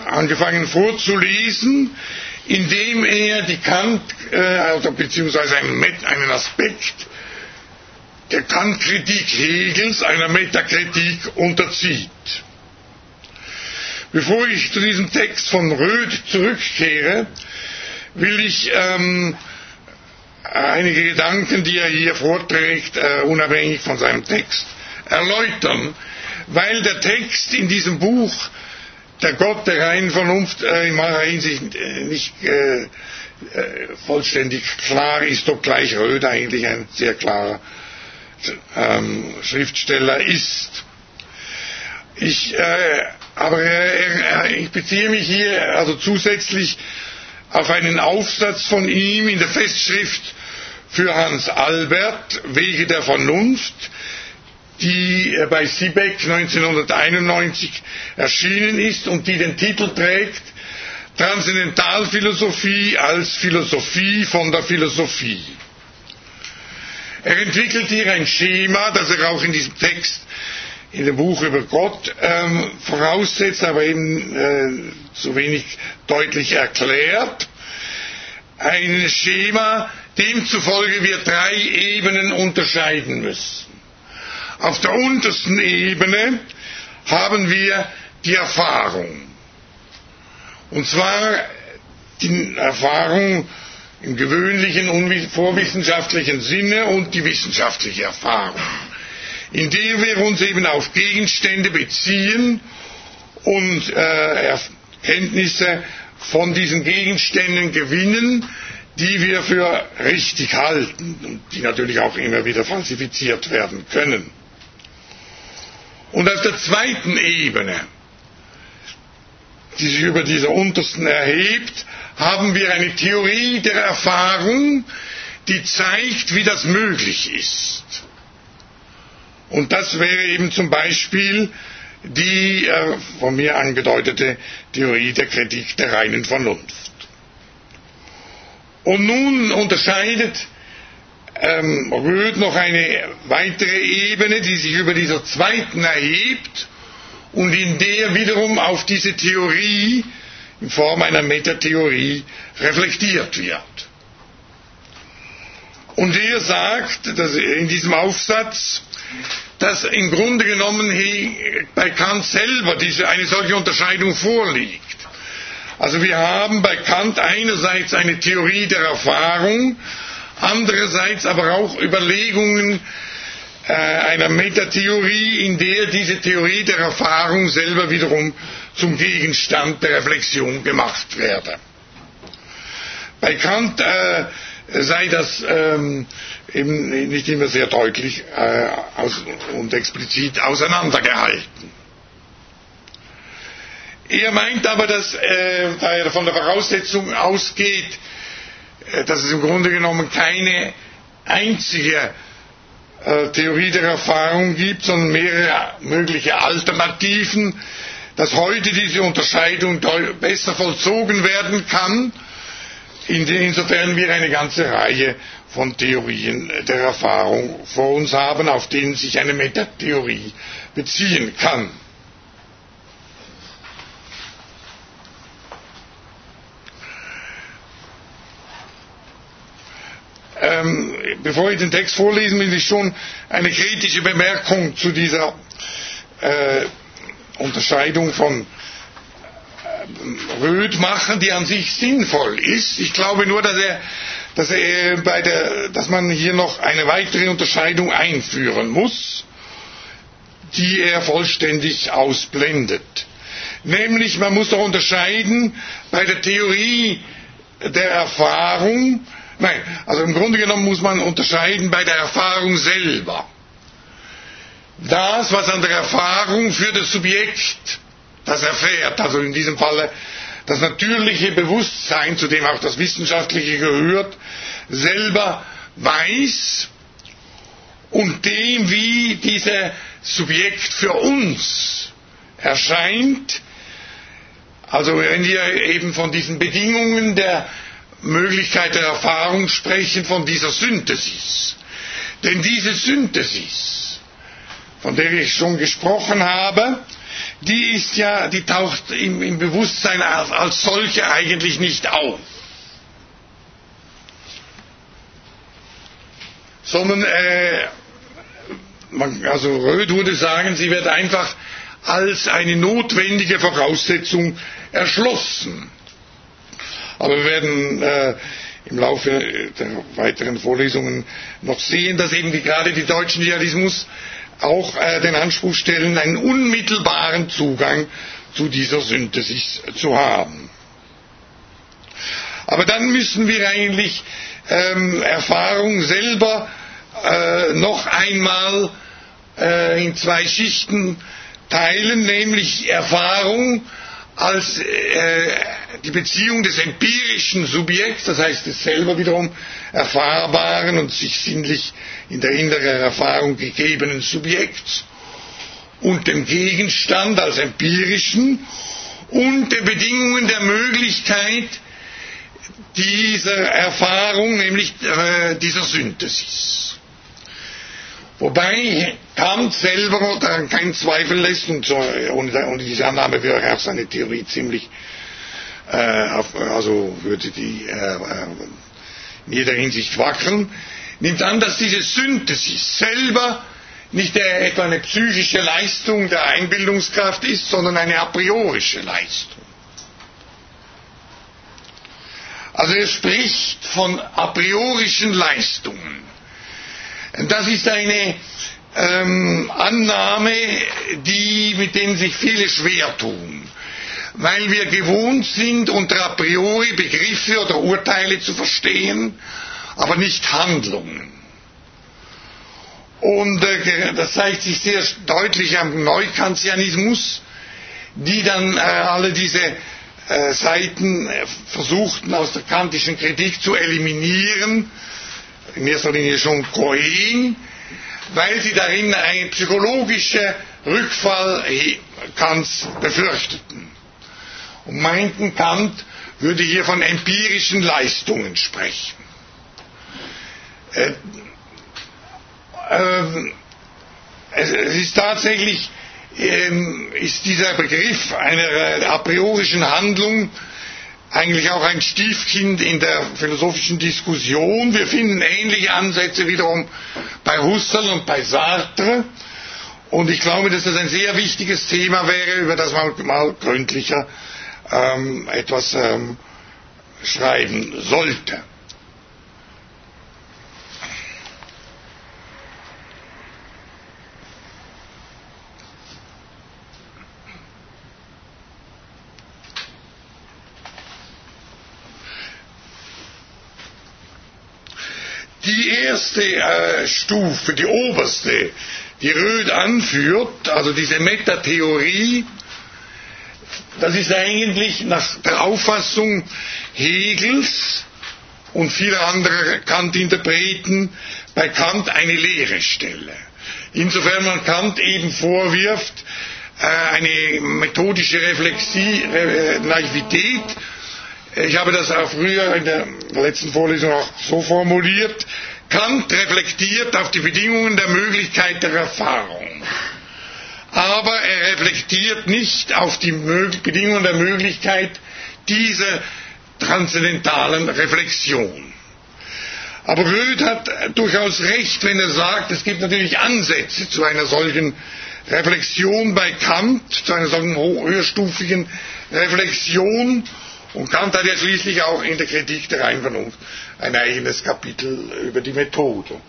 angefangen vorzulesen, indem er die Kant, äh, also beziehungsweise einen, einen Aspekt der Kant-Kritik Hegels einer Metakritik unterzieht. Bevor ich zu diesem Text von Röth zurückkehre, will ich ähm, einige Gedanken, die er hier vorträgt, äh, unabhängig von seinem Text, erläutern, weil der Text in diesem Buch, der Gott der reinen Vernunft, äh, in mancher Hinsicht äh, nicht äh, äh, vollständig klar ist, obgleich Röth eigentlich ein sehr klarer ähm, Schriftsteller ist. Ich, äh, aber äh, ich beziehe mich hier also zusätzlich auf einen Aufsatz von ihm in der Festschrift für Hans Albert, Wege der Vernunft, die äh, bei Siebeck 1991 erschienen ist und die den Titel trägt Transzendentalphilosophie als Philosophie von der Philosophie. Er entwickelt hier ein Schema, das er auch in diesem Text in dem Buch über Gott ähm, voraussetzt, aber eben äh, zu wenig deutlich erklärt. Ein Schema, demzufolge wir drei Ebenen unterscheiden müssen. Auf der untersten Ebene haben wir die Erfahrung. Und zwar die Erfahrung im gewöhnlichen vorwissenschaftlichen Sinne und die wissenschaftliche Erfahrung, indem wir uns eben auf Gegenstände beziehen und äh, Kenntnisse von diesen Gegenständen gewinnen, die wir für richtig halten und die natürlich auch immer wieder falsifiziert werden können. Und auf der zweiten Ebene, die sich über diese untersten erhebt, haben wir eine Theorie der Erfahrung, die zeigt, wie das möglich ist. Und das wäre eben zum Beispiel die äh, von mir angedeutete Theorie der Kritik der reinen Vernunft. Und nun unterscheidet ähm, Röth noch eine weitere Ebene, die sich über dieser zweiten erhebt und in der wiederum auf diese Theorie in Form einer Metatheorie reflektiert wird. Und er sagt dass in diesem Aufsatz, dass im Grunde genommen bei Kant selber diese, eine solche Unterscheidung vorliegt. Also wir haben bei Kant einerseits eine Theorie der Erfahrung, andererseits aber auch Überlegungen äh, einer Metatheorie, in der diese Theorie der Erfahrung selber wiederum zum Gegenstand der Reflexion gemacht werde. Bei Kant äh, sei das ähm, eben nicht immer sehr deutlich äh, aus, und explizit auseinandergehalten. Er meint aber, dass äh, da er von der Voraussetzung ausgeht, äh, dass es im Grunde genommen keine einzige äh, Theorie der Erfahrung gibt, sondern mehrere mögliche Alternativen, dass heute diese Unterscheidung besser vollzogen werden kann, insofern wir eine ganze Reihe von Theorien der Erfahrung vor uns haben, auf denen sich eine Metatheorie beziehen kann. Ähm, bevor ich den Text vorlesen will ich schon eine kritische Bemerkung zu dieser äh, Unterscheidung von äh, Röth machen, die an sich sinnvoll ist. Ich glaube nur, dass er, dass er bei der, dass man hier noch eine weitere Unterscheidung einführen muss, die er vollständig ausblendet. Nämlich, man muss doch unterscheiden bei der Theorie der Erfahrung, nein, also im Grunde genommen muss man unterscheiden bei der Erfahrung selber das, was an der Erfahrung für das Subjekt, das erfährt, also in diesem Falle das natürliche Bewusstsein, zu dem auch das Wissenschaftliche gehört, selber weiß und dem, wie dieses Subjekt für uns erscheint, also wenn wir eben von diesen Bedingungen der Möglichkeit der Erfahrung sprechen, von dieser Synthesis. Denn diese Synthesis von der ich schon gesprochen habe, die ist ja, die taucht im, im Bewusstsein als, als solche eigentlich nicht auf. Sondern, äh, man, also Röth würde sagen, sie wird einfach als eine notwendige Voraussetzung erschlossen. Aber wir werden äh, im Laufe der weiteren Vorlesungen noch sehen, dass eben die, gerade die deutschen Idealismus auch äh, den Anspruch stellen, einen unmittelbaren Zugang zu dieser Synthesis zu haben. Aber dann müssen wir eigentlich ähm, Erfahrung selber äh, noch einmal äh, in zwei Schichten teilen, nämlich Erfahrung als äh, die Beziehung des empirischen Subjekts, das heißt des selber wiederum erfahrbaren und sich sinnlich in der inneren Erfahrung gegebenen Subjekts und dem Gegenstand als empirischen und den Bedingungen der Möglichkeit dieser Erfahrung, nämlich äh, dieser Synthesis. Wobei Kant selber daran keinen Zweifel lässt und so, ohne, ohne diese Annahme wäre auch seine Theorie ziemlich, äh, auf, also würde die äh, in jeder Hinsicht wackeln, nimmt an, dass diese Synthesis selber nicht etwa eine psychische Leistung der Einbildungskraft ist, sondern eine a priorische Leistung. Also er spricht von a priorischen Leistungen. Das ist eine ähm, Annahme, die, mit denen sich viele schwer tun, weil wir gewohnt sind, unter a priori Begriffe oder Urteile zu verstehen, aber nicht Handlungen. Und äh, das zeigt sich sehr deutlich am Neukantianismus, die dann äh, alle diese äh, Seiten versuchten aus der kantischen Kritik zu eliminieren in erster Linie schon Cohen, weil sie darin einen psychologischen Rückfall Kants befürchteten und meinten, Kant würde hier von empirischen Leistungen sprechen. Äh, äh, es, es, ist tatsächlich, äh, ist dieser Begriff einer a priorischen Handlung eigentlich auch ein Stiefkind in der philosophischen Diskussion. Wir finden ähnliche Ansätze wiederum bei Husserl und bei Sartre. Und ich glaube, dass das ein sehr wichtiges Thema wäre, über das man mal gründlicher ähm, etwas ähm, schreiben sollte. Die erste äh, Stufe, die oberste, die Röd anführt, also diese Metatheorie, das ist eigentlich nach der Auffassung Hegels und vieler anderer Kant-Interpreten bei Kant eine leere Stelle. Insofern man Kant eben vorwirft, äh, eine methodische Reflexie, Naivität ich habe das auch früher in der letzten Vorlesung auch so formuliert. Kant reflektiert auf die Bedingungen der Möglichkeit der Erfahrung. Aber er reflektiert nicht auf die Bedingungen der Möglichkeit dieser transzendentalen Reflexion. Aber Röth hat durchaus recht, wenn er sagt, es gibt natürlich Ansätze zu einer solchen Reflexion bei Kant, zu einer solchen höherstufigen Reflexion und Kant hat ja schließlich auch in der Kritik der Einvernunft ein eigenes Kapitel über die Methode.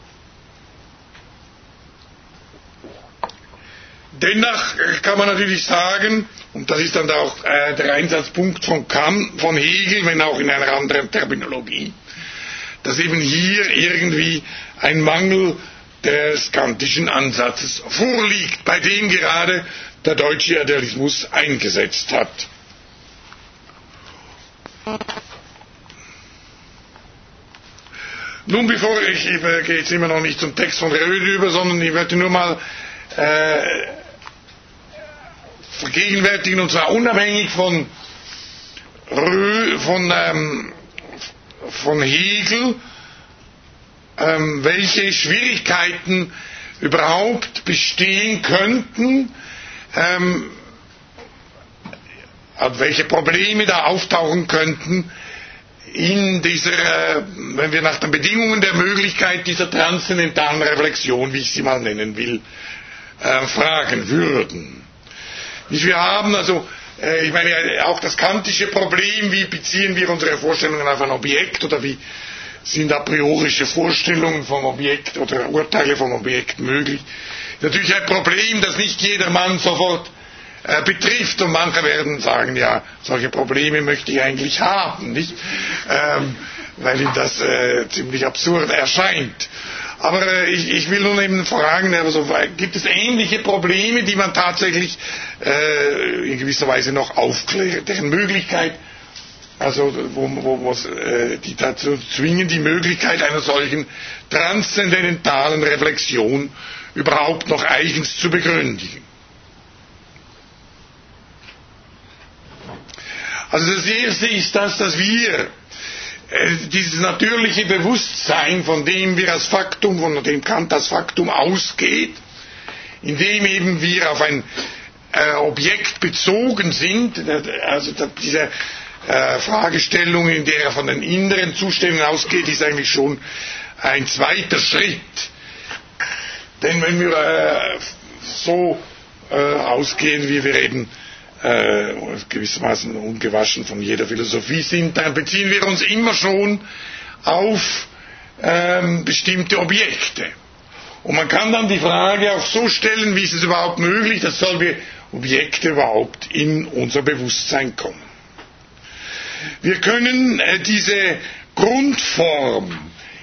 Dennoch kann man natürlich sagen, und das ist dann auch äh, der Einsatzpunkt von Kant, von Hegel, wenn auch in einer anderen Terminologie, dass eben hier irgendwie ein Mangel des kantischen Ansatzes vorliegt, bei dem gerade der deutsche Idealismus eingesetzt hat. Nun, bevor ich, ich gehe jetzt immer noch nicht zum Text von Röhl über, sondern ich möchte nur mal äh, vergegenwärtigen, und zwar unabhängig von, Rö, von, ähm, von Hegel, ähm, welche Schwierigkeiten überhaupt bestehen könnten, ähm, welche Probleme da auftauchen könnten in dieser, äh, wenn wir nach den Bedingungen der Möglichkeit dieser transzendentalen Reflexion, wie ich sie mal nennen will, äh, fragen würden. Wir haben also, äh, ich meine, auch das kantische Problem, wie beziehen wir unsere Vorstellungen auf ein Objekt oder wie sind a priorische Vorstellungen vom Objekt oder Urteile vom Objekt möglich. Natürlich ein Problem, das nicht jedermann sofort betrifft und manche werden sagen, ja, solche Probleme möchte ich eigentlich haben, nicht? Ähm, weil ihm das äh, ziemlich absurd erscheint. Aber äh, ich, ich, will nun eben fragen, also, gibt es ähnliche Probleme, die man tatsächlich äh, in gewisser Weise noch aufklärt, deren Möglichkeit also wo, wo, wo äh, die dazu zwingen, die Möglichkeit einer solchen transzendentalen Reflexion überhaupt noch eigens zu begründigen. Also das Erste ist das, dass wir äh, dieses natürliche Bewusstsein, von dem wir als Faktum, von dem Kant als Faktum ausgeht, indem eben wir auf ein äh, Objekt bezogen sind, also diese äh, Fragestellung, in der er von den inneren Zuständen ausgeht, ist eigentlich schon ein zweiter Schritt. Denn wenn wir äh, so äh, ausgehen, wie wir eben äh, gewissermaßen ungewaschen von jeder Philosophie sind, dann beziehen wir uns immer schon auf ähm, bestimmte Objekte. Und man kann dann die Frage auch so stellen, wie ist es überhaupt möglich, dass solche Objekte überhaupt in unser Bewusstsein kommen. Wir können äh, diese Grundform,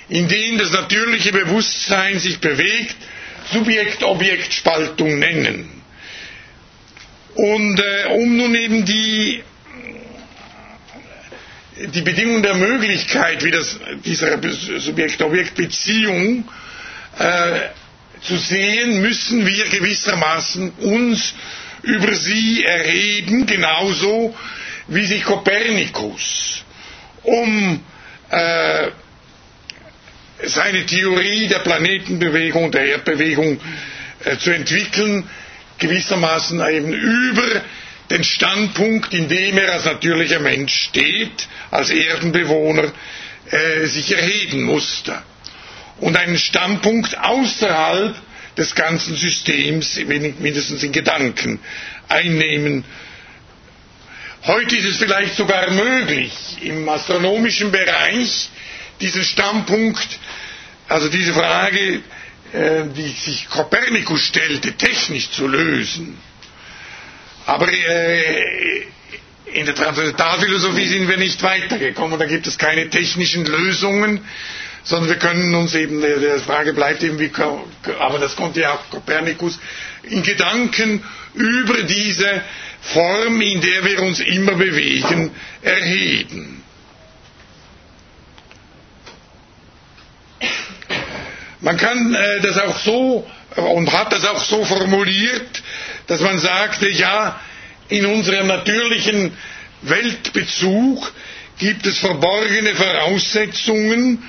in der das natürliche Bewusstsein sich bewegt, Subjekt-Objekt-Spaltung nennen. Und äh, um nun eben die, die Bedingung der Möglichkeit wie das, dieser Subjekt-Objekt-Beziehung äh, zu sehen, müssen wir gewissermaßen uns über sie erheben, genauso wie sich Kopernikus um äh, seine Theorie der Planetenbewegung, der Erdbewegung äh, zu entwickeln, gewissermaßen eben über den Standpunkt, in dem er als natürlicher Mensch steht, als Erdenbewohner, äh, sich erheben musste. Und einen Standpunkt außerhalb des ganzen Systems, mindestens in Gedanken, einnehmen Heute ist es vielleicht sogar möglich, im astronomischen Bereich diesen Standpunkt, also diese Frage, die sich Kopernikus stellte, technisch zu lösen. Aber äh, in der Transzendentalphilosophie sind wir nicht weitergekommen, da gibt es keine technischen Lösungen, sondern wir können uns eben, die Frage bleibt eben, wie, aber das konnte ja auch Kopernikus, in Gedanken über diese Form, in der wir uns immer bewegen, erheben. Man kann äh, das auch so und hat das auch so formuliert, dass man sagte, ja, in unserem natürlichen Weltbezug gibt es verborgene Voraussetzungen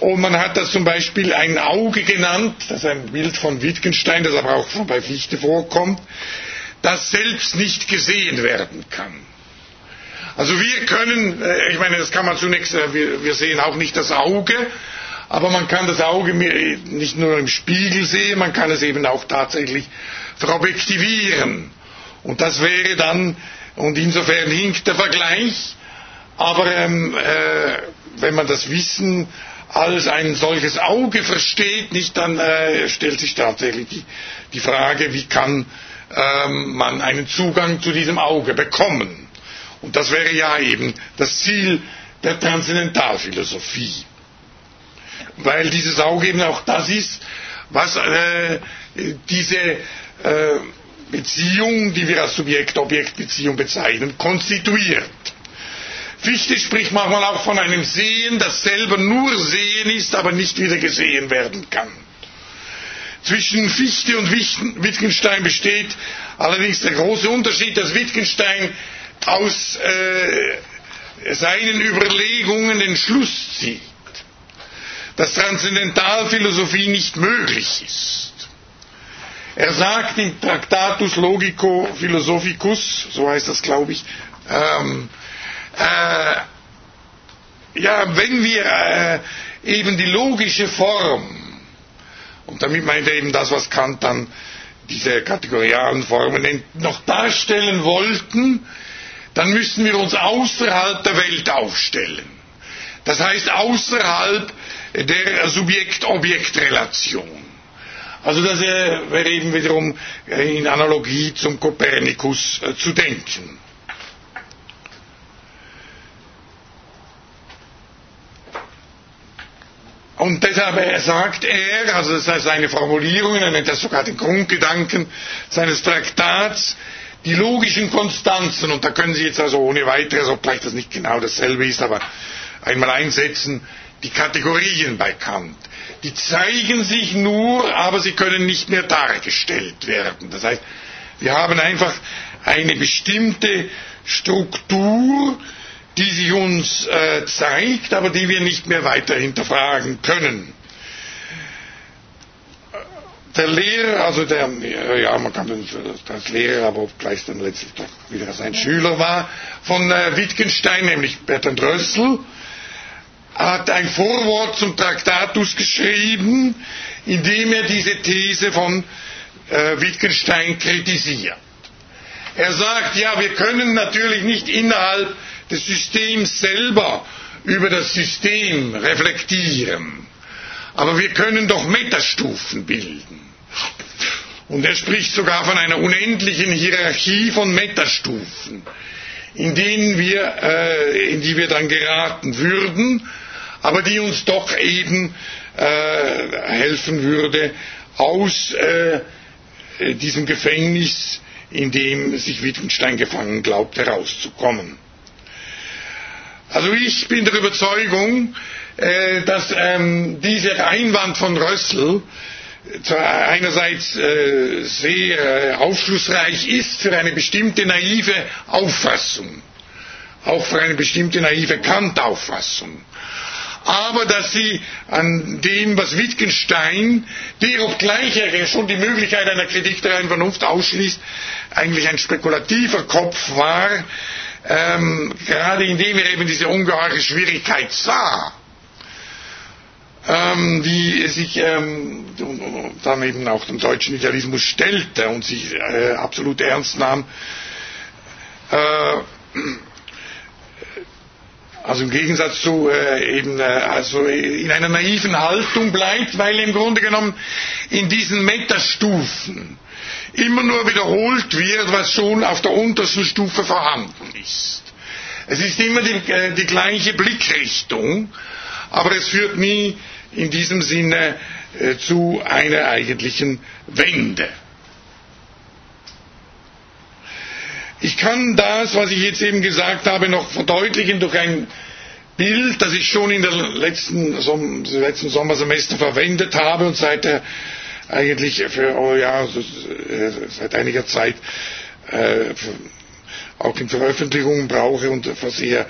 und man hat das zum Beispiel ein Auge genannt, das ist ein Bild von Wittgenstein, das aber auch bei Fichte vorkommt, das selbst nicht gesehen werden kann. Also wir können, äh, ich meine, das kann man zunächst, äh, wir, sehen auch nicht das Auge, aber man kann das Auge nicht nur im Spiegel sehen, man kann es eben auch tatsächlich verobjektivieren. Und das wäre dann, und insofern hinkt der Vergleich, aber ähm, äh, wenn man das Wissen als ein solches Auge versteht, nicht, dann äh, stellt sich tatsächlich die, die Frage, wie kann ähm, man einen Zugang zu diesem Auge bekommen. Und das wäre ja eben das Ziel der Transzendentalphilosophie. Weil dieses Auge eben auch das ist, was äh, diese äh, Beziehung, die wir als Subjekt-Objekt-Beziehung bezeichnen, konstituiert. Fichte spricht manchmal auch von einem Sehen, das selber nur Sehen ist, aber nicht wieder gesehen werden kann. Zwischen Fichte und Wittgenstein besteht allerdings der große Unterschied, dass Wittgenstein aus äh, seinen Überlegungen den Schluss zieht, dass Transzendentalphilosophie nicht möglich ist. Er sagt in Tractatus Logico Philosophicus, so heißt das glaube ich, Ähm, äh, ja, wenn wir äh, eben die logische Form, und damit meint er eben das, was Kant dann diese kategorialen Formen nennt, noch darstellen wollten, dann müssen wir uns außerhalb der Welt aufstellen. Das heißt außerhalb der Subjekt-Objekt-Relation. Also das wäre eben wiederum in Analogie zum Kopernikus äh, zu denken. Und deshalb sagt er, also das heißt seine Formulierungen, er nennt das sogar den Grundgedanken seines Traktats, die logischen Konstanzen, und da können Sie jetzt also ohne weiteres, obgleich das nicht genau dasselbe ist, aber einmal einsetzen, die Kategorien bei Kant. Die zeigen sich nur, aber sie können nicht mehr dargestellt werden. Das heißt, wir haben einfach eine bestimmte Struktur, die sich uns äh, zeigt, aber die wir nicht mehr weiter hinterfragen können. Der Lehrer, also der, ja, man kann das Lehrer, aber obgleich dann letztlich doch wieder sein Schüler war, von äh, Wittgenstein, nämlich Bertrand Rössel, hat ein Vorwort zum Traktatus geschrieben, in dem er diese These von äh, Wittgenstein kritisiert. Er sagt, ja, wir können natürlich nicht innerhalb des Systems selber über das System reflektieren. Aber wir können doch Metastufen bilden. Und er spricht sogar von einer unendlichen Hierarchie von Metastufen, in, denen wir, äh, in die wir dann geraten würden, aber die uns doch eben äh, helfen würde, aus äh, diesem Gefängnis, in dem sich Wittgenstein gefangen glaubt, herauszukommen. Also ich bin der Überzeugung, äh, dass ähm, dieser Einwand von Rössel einerseits äh, sehr äh, aufschlussreich ist für eine bestimmte naive Auffassung, auch für eine bestimmte naive Kant-Auffassung. Aber dass sie an dem, was Wittgenstein, der obgleich er schon die Möglichkeit einer Kritik der reinen Vernunft ausschließt, eigentlich ein spekulativer Kopf war, ähm, gerade indem er eben diese ungeheure Schwierigkeit sah, ähm, wie sich ähm, dann eben auch dem deutschen Idealismus stellte und sich äh, absolut ernst nahm, äh, also im Gegensatz zu äh, eben äh, also in einer naiven Haltung bleibt, weil im Grunde genommen in diesen Metastufen immer nur wiederholt wird, was schon auf der untersten Stufe vorhanden ist. Es ist immer die, äh, die gleiche Blickrichtung, aber es führt nie in diesem Sinne äh, zu einer eigentlichen Wende. Ich kann das, was ich jetzt eben gesagt habe, noch verdeutlichen durch ein Bild, das ich schon in der letzten, Som letzten Sommersemester verwendet habe und seit eigentlich für, oh ja, äh, seit einiger Zeit äh, auch in Veröffentlichungen brauche und für sehr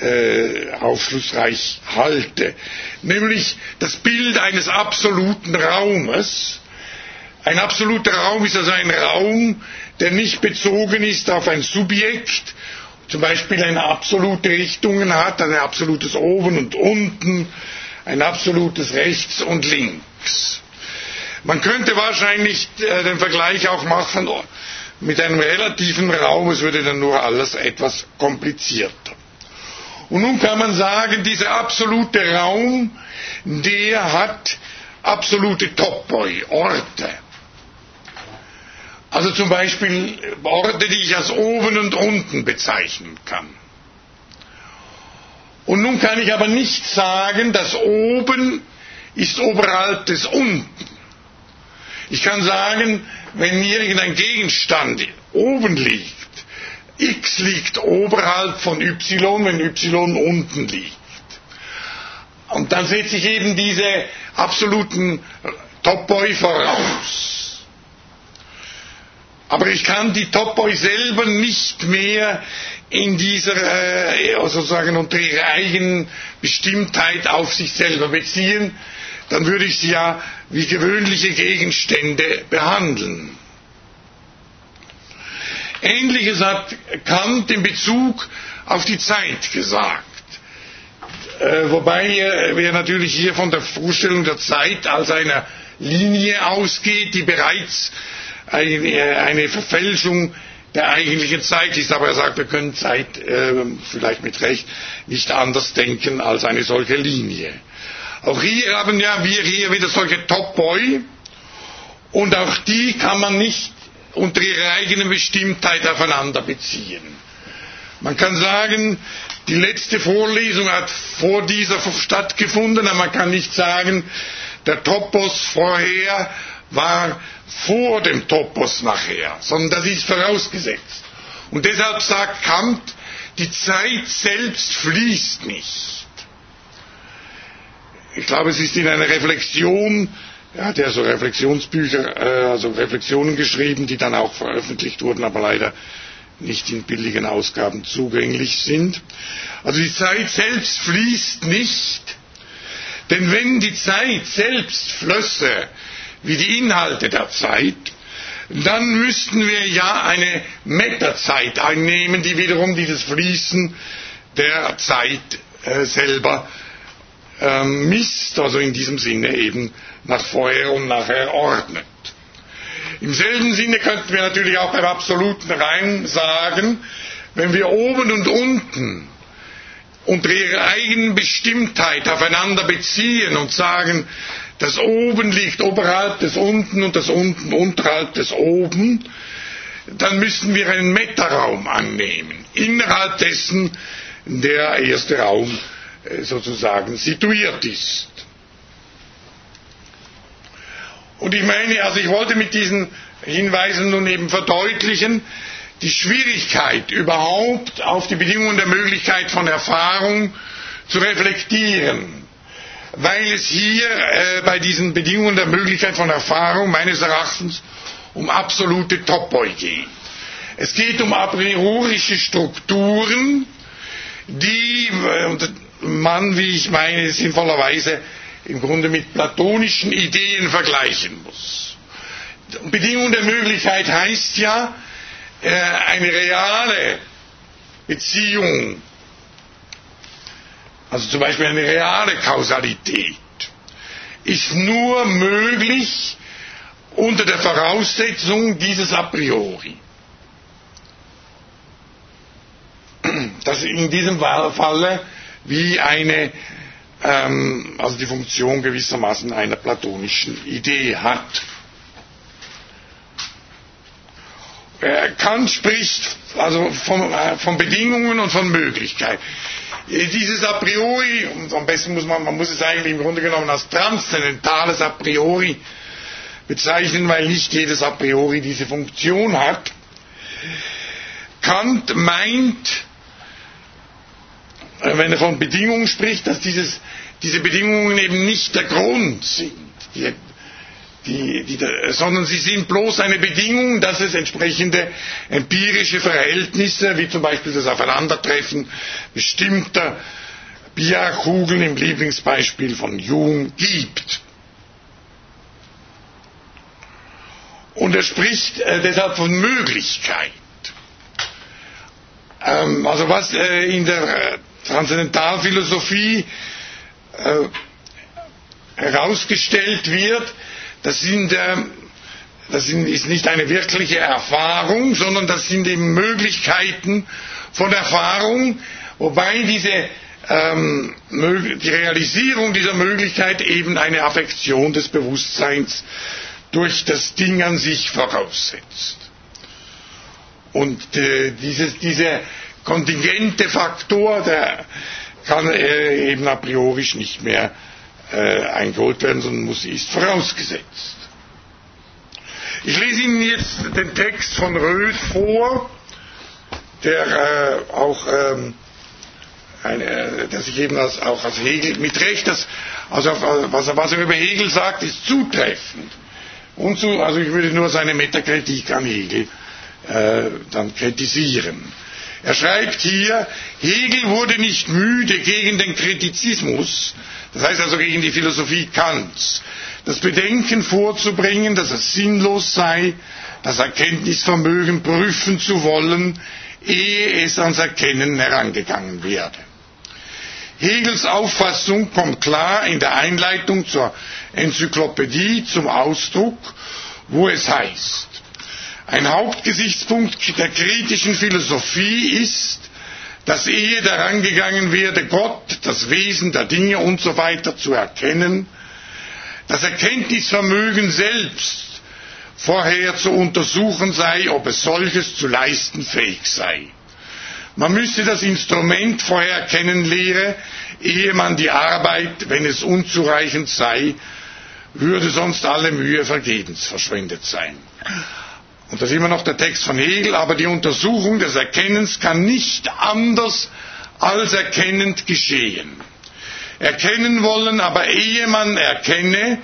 äh, aufschlussreich halte. Nämlich das Bild eines absoluten Raumes. Ein absoluter Raum ist also ein Raum, der nicht bezogen ist auf ein Subjekt, zum Beispiel eine absolute Richtungen hat, ein absolutes Oben und Unten, ein absolutes Rechts und Links. Man könnte wahrscheinlich äh, den Vergleich auch machen mit einem relativen Raum, es würde dann nur alles etwas komplizierter. Und nun kann man sagen, dieser absolute Raum, der hat absolute Topoi, Orte. Also zum Beispiel Orte, die ich als oben und unten bezeichnen kann. Und nun kann ich aber nicht sagen, dass oben ist oberhalb des unten. Ich kann sagen, wenn irgendein Gegenstand oben liegt, x liegt oberhalb von y, wenn y unten liegt. Und dann setze ich eben diese absoluten Topoi voraus. Aber ich kann die Topoi selber nicht mehr in dieser, äh, sozusagen unter ihrer eigenen Bestimmtheit auf sich selber beziehen, dann würde ich sie ja wie gewöhnliche Gegenstände behandeln. Ähnliches hat Kant in Bezug auf die Zeit gesagt. Äh, wobei er natürlich hier von der Vorstellung der Zeit als einer Linie ausgeht, die bereits eine, eine Verfälschung der eigentlichen Zeit ist. Aber er sagt, wir können Zeit äh, vielleicht mit Recht nicht anders denken als eine solche Linie. Auch hier haben ja wir hier wieder solche Topoi und auch die kann man nicht unter ihrer eigenen Bestimmtheit aufeinander beziehen. Man kann sagen, die letzte Vorlesung hat vor dieser stattgefunden, aber man kann nicht sagen, der Topos vorher war vor dem Topos nachher, sondern das ist vorausgesetzt. Und deshalb sagt Kant, die Zeit selbst fließt nicht. Ich glaube, es ist in einer Reflexion, er hat ja so Reflexionsbücher, äh, also Reflexionen geschrieben, die dann auch veröffentlicht wurden, aber leider nicht in billigen Ausgaben zugänglich sind. Also die Zeit selbst fließt nicht, denn wenn die Zeit selbst flösse wie die Inhalte der Zeit, dann müssten wir ja eine Metazeit einnehmen, die wiederum dieses Fließen der Zeit äh, selber äh, misst, also in diesem Sinne eben nach vorher und nachher ordnet. Im selben Sinne könnten wir natürlich auch beim absoluten Reim sagen, wenn wir oben und unten unter ihrer eigenen Bestimmtheit aufeinander beziehen und sagen, das oben liegt oberhalb des unten und das unten unterhalb des oben, dann müssen wir einen Metaraum annehmen, innerhalb dessen der erste Raum äh, sozusagen situiert ist. Und ich meine, also ich wollte mit diesen Hinweisen nun eben verdeutlichen, die Schwierigkeit überhaupt auf die Bedingungen der Möglichkeit von Erfahrung zu reflektieren, weil es hier äh, bei diesen Bedingungen der Möglichkeit von Erfahrung meines Erachtens um absolute Topoi geht. Es geht um a priorische Strukturen, die äh, man, wie ich meine, sinnvollerweise im Grunde mit platonischen Ideen vergleichen muss. Bedingung der Möglichkeit heißt ja, äh, eine reale Beziehung, also zum Beispiel eine reale Kausalität, ist nur möglich unter der Voraussetzung dieses a priori. Das in diesem Falle wie eine ähm, also die Funktion gewissermaßen einer platonischen Idee hat. Äh, Kant spricht also von, äh, von Bedingungen und von Möglichkeiten. Äh, dieses a priori, und am besten muss man, man muss es eigentlich im Grunde genommen als transzendentales a priori bezeichnen, weil nicht jedes a priori diese Funktion hat. Kant meint, wenn er von Bedingungen spricht, dass dieses, diese Bedingungen eben nicht der Grund sind, die, die, die, sondern sie sind bloß eine Bedingung, dass es entsprechende empirische Verhältnisse, wie zum Beispiel das Aufeinandertreffen bestimmter Bierkugeln im Lieblingsbeispiel von Jung gibt. Und er spricht äh, deshalb von Möglichkeit. Ähm, also was äh, in der Transzendentalphilosophie äh, herausgestellt wird, das, sind, äh, das ist nicht eine wirkliche Erfahrung, sondern das sind eben Möglichkeiten von Erfahrung, wobei diese, ähm, die Realisierung dieser Möglichkeit eben eine Affektion des Bewusstseins durch das Ding an sich voraussetzt. Und äh, dieses, diese kontingente Faktor, der kann äh, eben a priori nicht mehr äh, eingeholt werden, sondern muss, ist vorausgesetzt. Ich lese Ihnen jetzt den Text von Röth vor, der äh, auch ähm, eine, der sich eben als, auch als Hegel mit Recht, das, also was, er, was er über Hegel sagt, ist zutreffend. Und so, also ich würde nur seine Metakritik an Hegel äh, dann kritisieren. Er schreibt hier, Hegel wurde nicht müde gegen den Kritizismus, das heißt also gegen die Philosophie Kants, das Bedenken vorzubringen, dass es sinnlos sei, das Erkenntnisvermögen prüfen zu wollen, ehe es ans Erkennen herangegangen werde. Hegels Auffassung kommt klar in der Einleitung zur Enzyklopädie zum Ausdruck, wo es heißt, ein Hauptgesichtspunkt der kritischen Philosophie ist, dass ehe daran gegangen werde, Gott, das Wesen der Dinge und so weiter zu erkennen, das Erkenntnisvermögen selbst vorher zu untersuchen sei, ob es solches zu leisten fähig sei. Man müsse das Instrument vorher kennenlernen, ehe man die Arbeit, wenn es unzureichend sei, würde sonst alle Mühe vergebens verschwendet sein. Und das ist immer noch der Text von Hegel, aber die Untersuchung des Erkennens kann nicht anders als erkennend geschehen. Erkennen wollen, aber ehe man erkenne,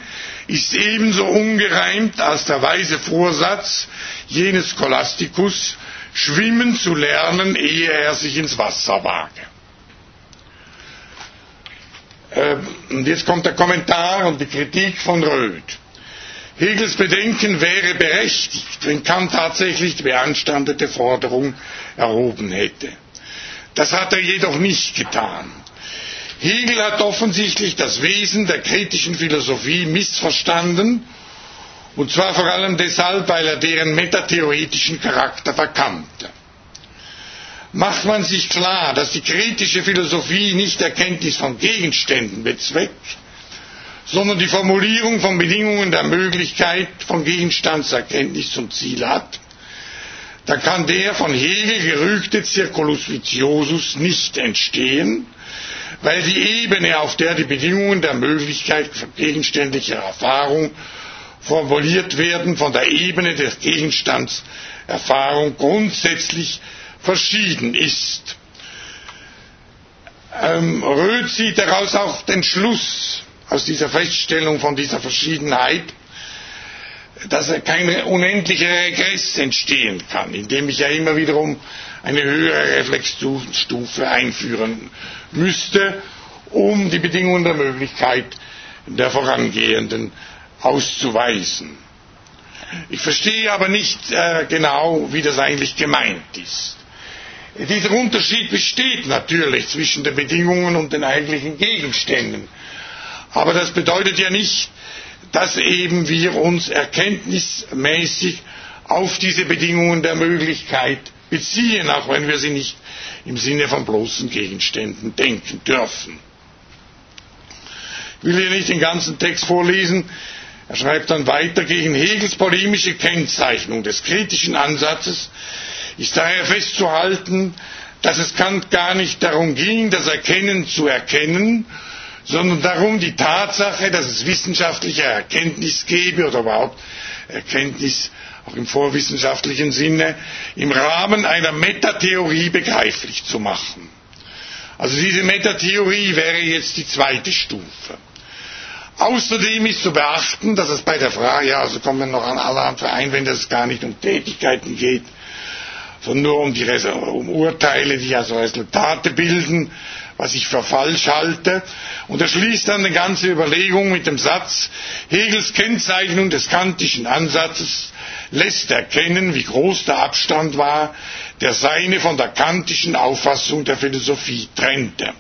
ist ebenso ungereimt als der weise Vorsatz jenes Scholastikus, schwimmen zu lernen, ehe er sich ins Wasser wage. Ähm, und jetzt kommt der Kommentar und die Kritik von Röth. Hegels Bedenken wäre berechtigt, wenn Kant tatsächlich die beanstandete Forderung erhoben hätte. Das hat er jedoch nicht getan. Hegel hat offensichtlich das Wesen der kritischen Philosophie missverstanden, und zwar vor allem deshalb, weil er deren metatheoretischen Charakter verkannte. Macht man sich klar, dass die kritische Philosophie nicht Erkenntnis von Gegenständen bezweckt, sondern die Formulierung von Bedingungen der Möglichkeit von Gegenstandserkenntnis zum Ziel hat, da kann der von Hegel gerügte Circulus viciosus nicht entstehen, weil die Ebene, auf der die Bedingungen der Möglichkeit gegenständlicher Erfahrung formuliert werden, von der Ebene der Gegenstandserfahrung grundsätzlich verschieden ist. Ähm, Röth zieht daraus auch den Schluss aus dieser Feststellung von dieser Verschiedenheit, dass kein unendlicher Regress entstehen kann, indem ich ja immer wiederum eine höhere Reflexstufe einführen müsste, um die Bedingungen der Möglichkeit der vorangehenden auszuweisen. Ich verstehe aber nicht äh, genau, wie das eigentlich gemeint ist. Dieser Unterschied besteht natürlich zwischen den Bedingungen und den eigentlichen Gegenständen. Aber das bedeutet ja nicht, dass eben wir uns erkenntnismäßig auf diese Bedingungen der Möglichkeit beziehen, auch wenn wir sie nicht im Sinne von bloßen Gegenständen denken dürfen. Ich will hier nicht den ganzen Text vorlesen. Er schreibt dann weiter, gegen Hegels polemische Kennzeichnung des kritischen Ansatzes ist daher festzuhalten, dass es Kant gar nicht darum ging, das Erkennen zu erkennen, sondern darum, die Tatsache, dass es wissenschaftliche Erkenntnis gebe oder überhaupt Erkenntnis auch im vorwissenschaftlichen Sinne, im Rahmen einer Metatheorie begreiflich zu machen. Also diese Metatheorie wäre jetzt die zweite Stufe. Außerdem ist zu beachten, dass es bei der Frage, ja, also kommen wir noch an allerhand Einwände, dass es gar nicht um Tätigkeiten geht, sondern nur um, die, um Urteile, die also Resultate bilden, was ich für falsch halte. Und er schließt dann eine ganze Überlegung mit dem Satz, Hegels Kennzeichnung des kantischen Ansatzes lässt erkennen, wie groß der Abstand war, der seine von der kantischen Auffassung der Philosophie trennte.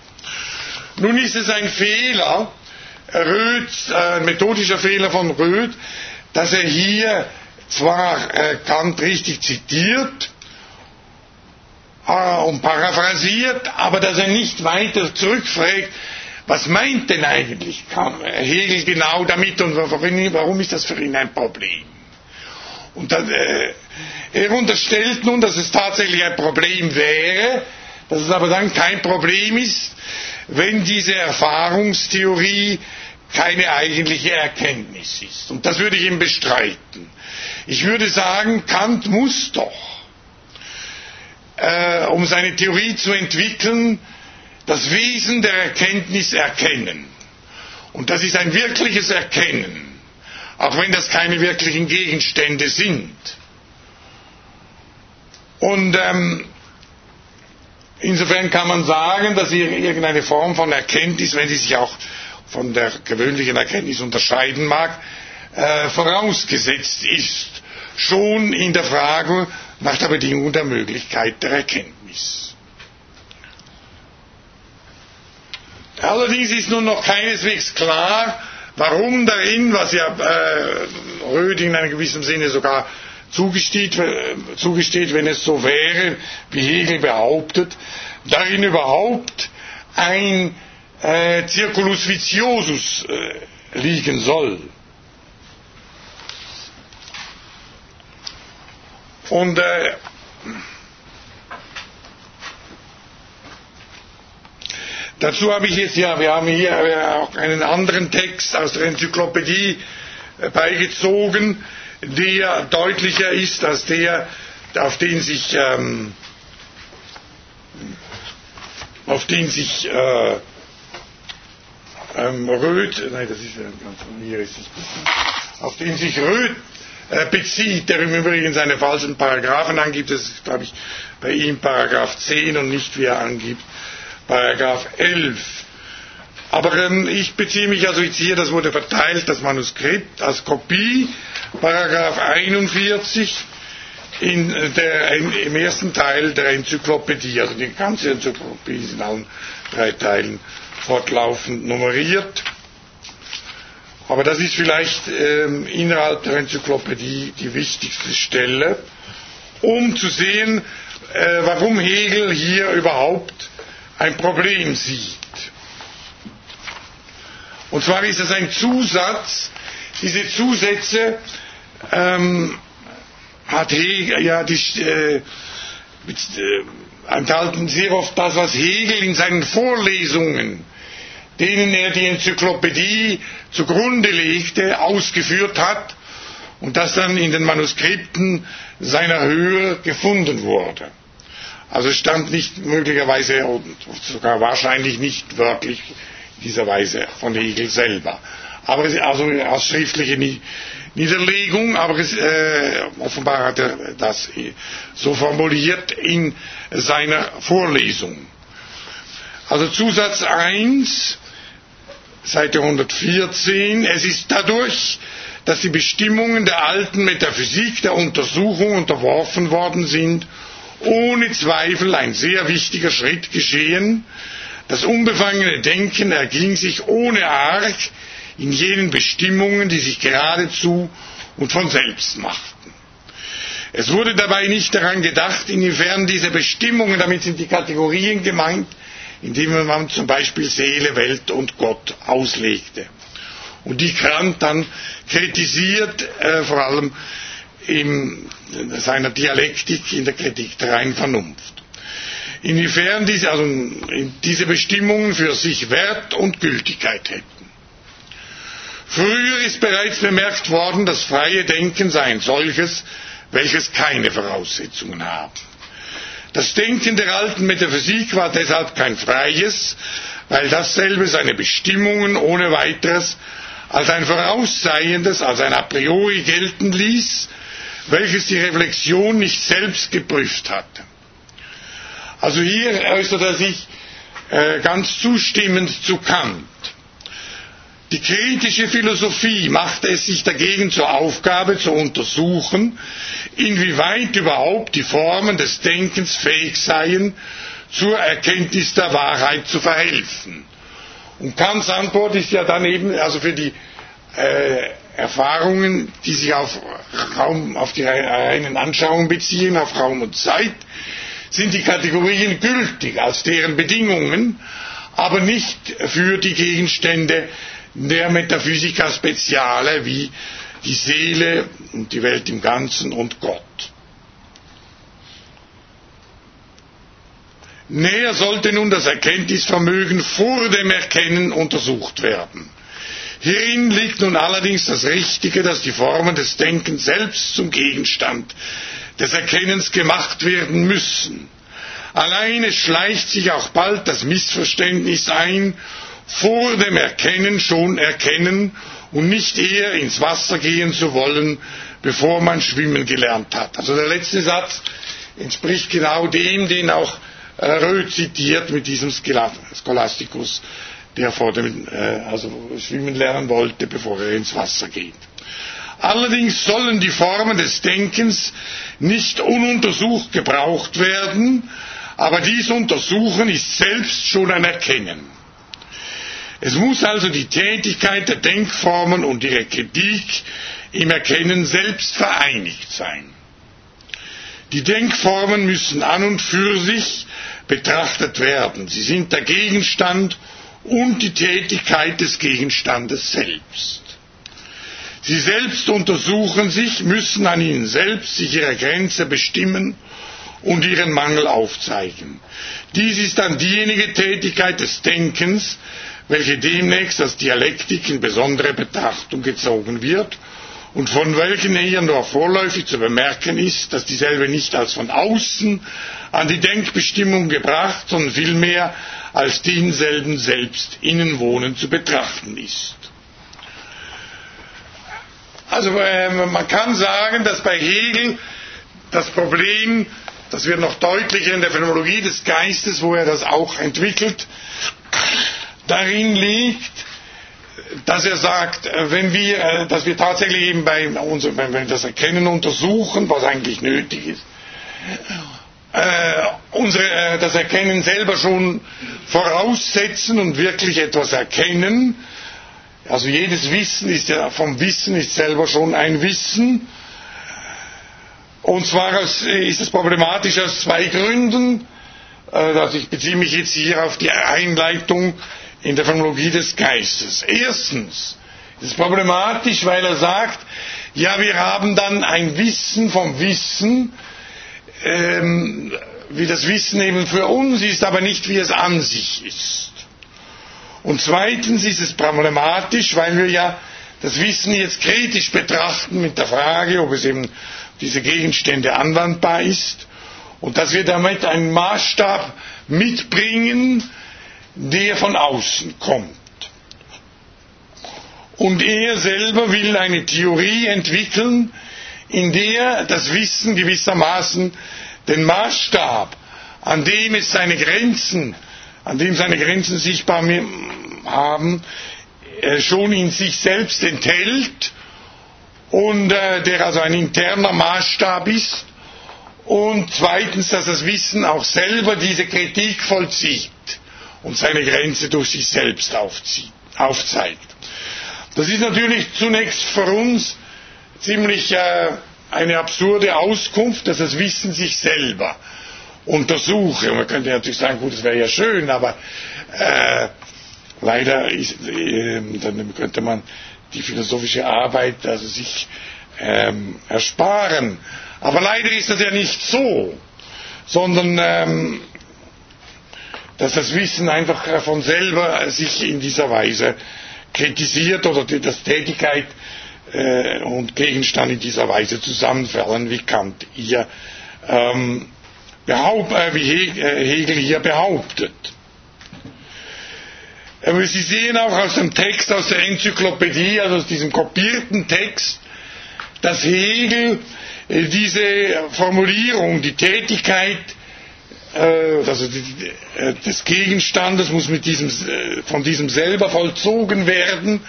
Nun ist es ein Fehler, Röth, ein methodischer Fehler von Röth, dass er hier zwar äh, Kant richtig zitiert, äh, und paraphrasiert, aber dass er nicht weiter zurückfragt, was meint denn eigentlich Hegel genau damit und warum ist das für ihn ein Problem? Und dann, äh, er unterstellt nun, dass es tatsächlich ein Problem wäre, dass es aber dann kein Problem ist, wenn diese Erfahrungstheorie keine eigentliche Erkenntnis ist. Und das würde ich ihm bestreiten. Ich würde sagen, Kant muss doch äh, um seine Theorie zu entwickeln, das Wesen der Erkenntnis erkennen. Und das ist ein wirkliches Erkennen, auch wenn das keine wirklichen Gegenstände sind. Und ähm, insofern kann man sagen, dass irgendeine Form von Erkenntnis, wenn sie sich auch von der gewöhnlichen Erkenntnis unterscheiden mag, äh, vorausgesetzt ist, schon in der Frage nach der Bedingung der Möglichkeit der Erkenntnis. Allerdings ist nun noch keineswegs klar, warum darin, was ja äh, Röding in einem gewissen Sinne sogar zugesteht, äh, zugesteht, wenn es so wäre, wie Hegel behauptet, darin überhaupt ein äh, Circulus viciosus äh, liegen soll. Und äh, dazu habe ich jetzt, ja, wir haben hier äh, auch einen anderen Text aus der Enzyklopädie äh, beigezogen, der deutlicher ist als der, auf den sich, ähm, auf den sich äh, ähm, Röth, nein, das ist ja ganz mir ist es, auf den sich Röth bezieht, der im Übrigen seine falschen Paragraphen angibt. Das ist, glaube ich, bei ihm Paragraph 10 und nicht, wie er angibt, Paragraph 11. Aber ähm, ich beziehe mich also jetzt hier, das wurde verteilt, das Manuskript, als Kopie, Paragraph 41 in der, in, im ersten Teil der Enzyklopädie, also die ganze Enzyklopädie ist in allen drei Teilen fortlaufend nummeriert. Aber das ist vielleicht ähm, innerhalb der Enzyklopädie die wichtigste Stelle, um zu sehen, äh, warum Hegel hier überhaupt ein Problem sieht. Und zwar ist es ein Zusatz, diese Zusätze ähm, hat Hegel, ja, die, äh, mit, äh, enthalten sehr oft das, was Hegel in seinen Vorlesungen denen er die Enzyklopädie zugrunde legte, ausgeführt hat und das dann in den Manuskripten seiner Höhe gefunden wurde. Also stand nicht möglicherweise und sogar wahrscheinlich nicht wörtlich in dieser Weise von Hegel selber. Aber also als schriftliche Niederlegung, aber äh, offenbar hat er das so formuliert in seiner Vorlesung. Also Zusatz 1 Seite 114. Es ist dadurch, dass die Bestimmungen der alten Metaphysik der Untersuchung unterworfen worden sind, ohne Zweifel ein sehr wichtiger Schritt geschehen. Das unbefangene Denken erging sich ohne Arg in jenen Bestimmungen, die sich geradezu und von selbst machten. Es wurde dabei nicht daran gedacht, inwiefern diese Bestimmungen, damit sind die Kategorien gemeint, indem man zum Beispiel Seele, Welt und Gott auslegte. Und die Kant dann kritisiert, äh, vor allem in seiner Dialektik, in der Kritik der reinen Vernunft. Inwiefern diese, also diese Bestimmungen für sich Wert und Gültigkeit hätten. Früher ist bereits bemerkt worden, das freie Denken sei ein solches, welches keine Voraussetzungen habe. Das Denken der alten Metaphysik war deshalb kein freies, weil dasselbe seine Bestimmungen ohne weiteres als ein vorausseiendes, als ein a priori gelten ließ, welches die Reflexion nicht selbst geprüft hatte. Also hier äußert er sich äh, ganz zustimmend zu Kant. Die kritische Philosophie machte es sich dagegen zur Aufgabe zu untersuchen, inwieweit überhaupt die Formen des Denkens fähig seien, zur Erkenntnis der Wahrheit zu verhelfen. Und Kants Antwort ist ja dann eben, also für die äh, Erfahrungen, die sich auf, Raum, auf die reinen Anschauungen beziehen, auf Raum und Zeit, sind die Kategorien gültig als deren Bedingungen, aber nicht für die Gegenstände der Metaphysica Speziale wie die Seele und die Welt im Ganzen und Gott. Näher sollte nun das Erkenntnisvermögen vor dem Erkennen untersucht werden. Hierin liegt nun allerdings das Richtige, dass die Formen des Denkens selbst zum Gegenstand des Erkennens gemacht werden müssen. Alleine schleicht sich auch bald das Missverständnis ein, vor dem Erkennen schon erkennen und nicht eher ins Wasser gehen zu wollen, bevor man schwimmen gelernt hat. Also der letzte Satz entspricht genau dem, den auch äh, Röth zitiert mit diesem Scholasticus der vor dem, äh, also schwimmen lernen wollte, bevor er ins Wasser geht. Allerdings sollen die Formen des Denkens nicht ununtersucht gebraucht werden, aber dies Untersuchen ist selbst schon ein Erkennen. Es muss also die Tätigkeit der Denkformen und ihre Kritik im Erkennen selbst vereinigt sein. Die Denkformen müssen an und für sich betrachtet werden. Sie sind der Gegenstand und die Tätigkeit des Gegenstandes selbst. Sie selbst untersuchen sich, müssen an ihnen selbst sich ihre Grenze bestimmen und ihren Mangel aufzeigen. Dies ist dann diejenige Tätigkeit des Denkens, welche demnächst als Dialektik in besondere Betrachtung gezogen wird und von welchen eher nur vorläufig zu bemerken ist, dass dieselbe nicht als von außen an die Denkbestimmung gebracht, sondern vielmehr als denselben selbst innenwohnen zu betrachten ist. Also äh, man kann sagen, dass bei Hegel das Problem, das wird noch deutlicher in der Phänomenologie des Geistes, wo er das auch entwickelt, darin liegt, dass er sagt, äh, wenn wir, äh, dass wir tatsächlich eben bei unserem, wenn wir das Erkennen untersuchen, was eigentlich nötig ist, äh, unsere, äh, das Erkennen selber schon voraussetzen und wirklich etwas erkennen. Also jedes Wissen ist ja, vom Wissen ist selber schon ein Wissen. Und zwar ist es problematisch aus zwei Gründen. Äh, also ich beziehe mich jetzt hier auf die Einleitung in der Phänomenologie des Geistes. Erstens ist es problematisch, weil er sagt, ja, wir haben dann ein Wissen vom Wissen, ähm, wie das Wissen eben für uns ist, aber nicht wie es an sich ist. Und zweitens ist es problematisch, weil wir ja das Wissen jetzt kritisch betrachten mit der Frage, ob es eben diese Gegenstände anwendbar ist und dass wir damit einen Maßstab mitbringen, der von außen kommt. Und er selber will eine Theorie entwickeln, in der das Wissen gewissermaßen den Maßstab, an dem es seine Grenzen, an dem seine Grenzen sichtbar haben, äh, schon in sich selbst enthält und äh, der also ein interner Maßstab ist und zweitens, dass das Wissen auch selber diese Kritik vollzieht und seine Grenze durch sich selbst aufzeigt. Das ist natürlich zunächst für uns ziemlich äh, eine absurde Auskunft, dass das Wissen sich selber untersuche. Und man könnte natürlich sagen, gut, das wäre ja schön, aber äh, leider ist, äh, dann könnte man die philosophische Arbeit also sich ähm, ersparen. Aber leider ist das ja nicht so, sondern ähm, dass das Wissen einfach von selber sich in dieser Weise kritisiert oder dass Tätigkeit äh, und Gegenstand in dieser Weise zusammenfallen, wie Kant hier ähm, behaupt, äh, wie äh, Hegel hier behauptet. Aber Sie sehen auch aus dem Text aus der Enzyklopädie, also aus diesem kopierten Text, dass Hegel äh, diese Formulierung, die Tätigkeit also äh, des Gegenstandes muss äh, von diesem selber vollzogen werden.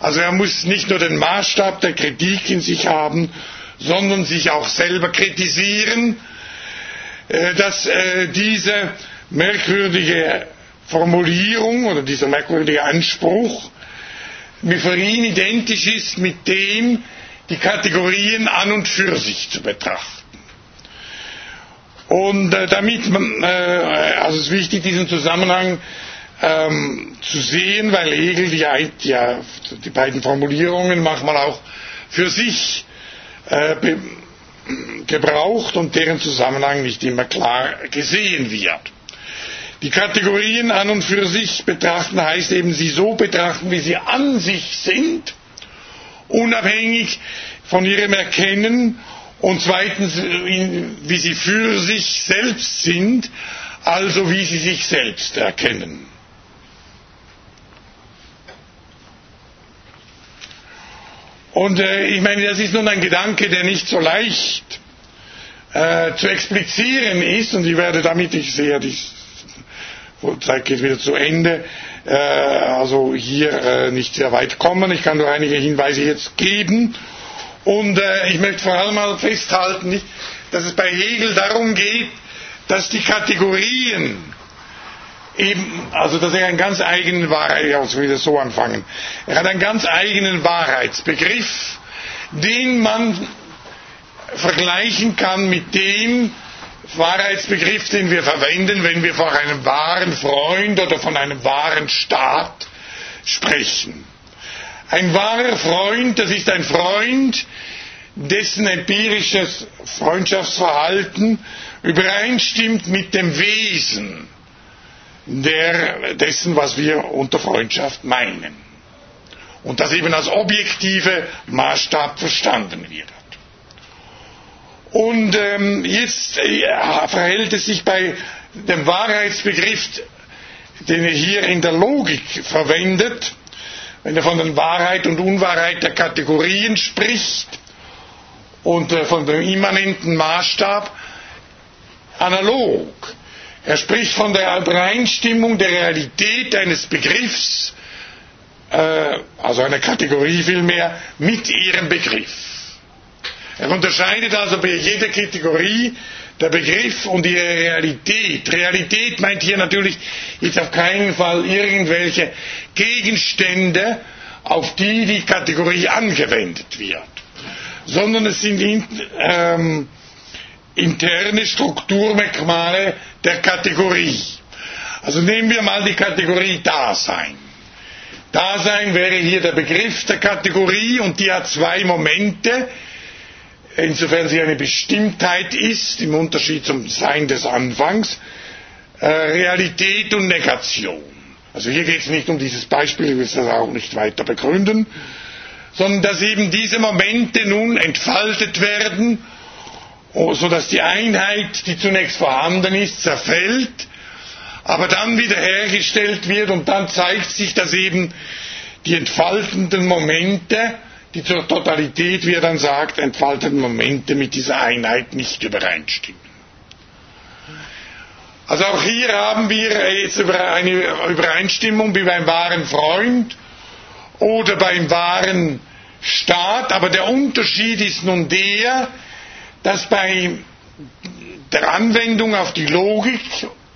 Also er muss nicht nur den Maßstab der Kritik in sich haben, sondern sich auch selber kritisieren, dass diese merkwürdige Formulierung oder dieser merkwürdige Anspruch für ihn identisch ist mit dem, die Kategorien an und für sich zu betrachten. Und äh, damit, äh, also es ist wichtig, diesen Zusammenhang ähm, zu sehen, weil Hegel die, ja, die beiden Formulierungen manchmal auch für sich äh, gebraucht und deren Zusammenhang nicht immer klar gesehen wird. Die Kategorien an und für sich betrachten heißt eben, sie so betrachten, wie sie an sich sind, unabhängig von ihrem Erkennen und zweitens, wie sie für sich selbst sind, also wie sie sich selbst erkennen. Und äh, ich meine, das ist nun ein Gedanke, der nicht so leicht äh, zu explizieren ist, und ich werde damit, ich sehe, die die Zeit geht wieder zu Ende, äh, also hier äh, nicht sehr weit kommen. Ich kann nur einige Hinweise jetzt geben. Und äh, ich möchte vor allem mal festhalten, nicht, dass es bei Hegel darum geht, dass die Kategorien eben, also dass er einen ganz eigenen Wahrheit, also wieder so anfangen, er hat einen ganz eigenen Wahrheitsbegriff, den man vergleichen kann mit dem Wahrheitsbegriff, den wir verwenden, wenn wir von einem wahren Freund oder von einem wahren Staat sprechen. Ein wahrer Freund, das ist ein Freund, dessen empirisches Freundschaftsverhalten übereinstimmt mit dem Wesen der, dessen, was wir unter Freundschaft meinen. Und das eben als objektive Maßstab verstanden wird. Und ähm, jetzt äh, verhält es sich bei dem Wahrheitsbegriff, den er hier in der Logik verwendet, wenn er von der Wahrheit und Unwahrheit der Kategorien spricht und äh, von dem immanenten Maßstab, analog. Er spricht von der Übereinstimmung der Realität eines Begriffs, äh, also einer Kategorie vielmehr, mit ihrem Begriff. Er unterscheidet also bei jeder Kategorie der Begriff und ihre Realität. Realität meint hier natürlich jetzt auf keinen Fall irgendwelche Gegenstände, auf die die Kategorie angewendet wird, sondern es sind ähm, interne Strukturmerkmale der Kategorie. Also nehmen wir mal die Kategorie Dasein. Dasein wäre hier der Begriff der Kategorie und die hat zwei Momente insofern sie eine Bestimmtheit ist, im Unterschied zum Sein des Anfangs, äh, Realität und Negation. Also hier geht es nicht um dieses Beispiel, ich will es auch nicht weiter begründen, sondern dass eben diese Momente nun entfaltet werden, oh, sodass die Einheit, die zunächst vorhanden ist, zerfällt, aber dann wiederhergestellt wird und dann zeigt sich, dass eben die entfaltenden Momente die zur Totalität, wie er dann sagt, entfalteten Momente mit dieser Einheit nicht übereinstimmen. Also auch hier haben wir jetzt eine Übereinstimmung wie beim wahren Freund oder beim wahren Staat, aber der Unterschied ist nun der, dass bei der Anwendung auf die Logik,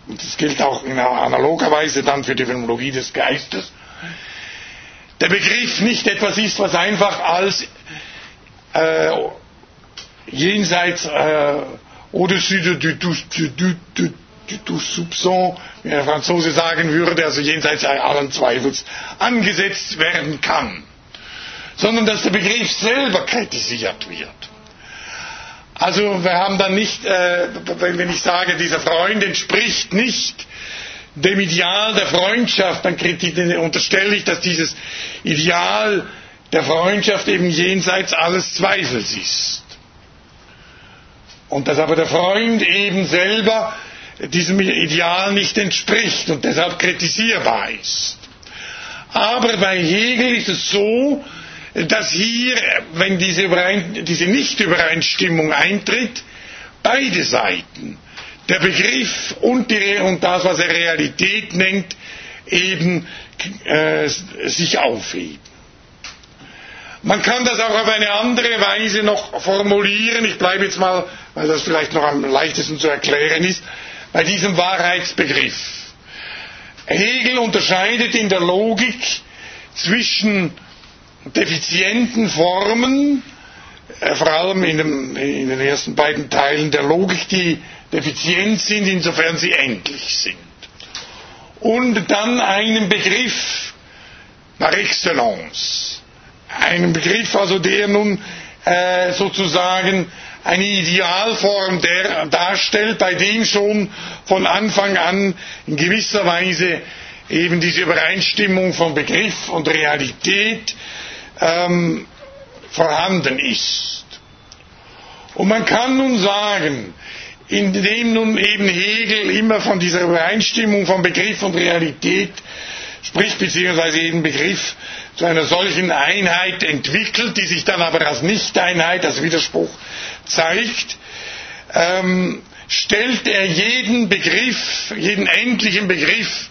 und das gilt auch in analoger Weise dann für die Phänomenologie des Geistes, der Begriff nicht etwas ist, was einfach als äh, jenseits äh, au-dessus du, du, du, du, du, du soupçon, wie der Franzose sagen würde, also jenseits allen Zweifels, angesetzt werden kann, sondern dass der Begriff selber kritisiert wird. Also wir haben dann nicht, äh, wenn ich sage, dieser Freund entspricht nicht dem Ideal der Freundschaft, dann unterstelle ich, dass dieses Ideal der Freundschaft eben jenseits alles Zweifels ist. Und dass aber der Freund eben selber diesem Ideal nicht entspricht und deshalb kritisierbar ist. Aber bei Hegel ist es so, dass hier, wenn diese, diese Nichtübereinstimmung eintritt, beide Seiten der Begriff und, die, und das, was er Realität nennt, eben äh, sich aufheben. Man kann das auch auf eine andere Weise noch formulieren. Ich bleibe jetzt mal, weil das vielleicht noch am leichtesten zu erklären ist, bei diesem Wahrheitsbegriff. Hegel unterscheidet in der Logik zwischen defizienten Formen, äh, vor allem in, dem, in, den ersten beiden Teilen der Logik, die defizient sind, insofern sie endlich sind. Und dann einen Begriff par excellence. Einen Begriff, also der nun äh, sozusagen eine Idealform der, darstellt, bei dem schon von Anfang an in gewisser Weise eben diese Übereinstimmung von Begriff und Realität ähm, vorhanden ist. Und man kann nun sagen, indem nun eben Hegel immer von dieser Übereinstimmung von Begriff und Realität spricht, beziehungsweise jeden Begriff zu einer solchen Einheit entwickelt, die sich dann aber als Nichteinheit, als Widerspruch zeigt, ähm, stellt er jeden Begriff, jeden endlichen Begriff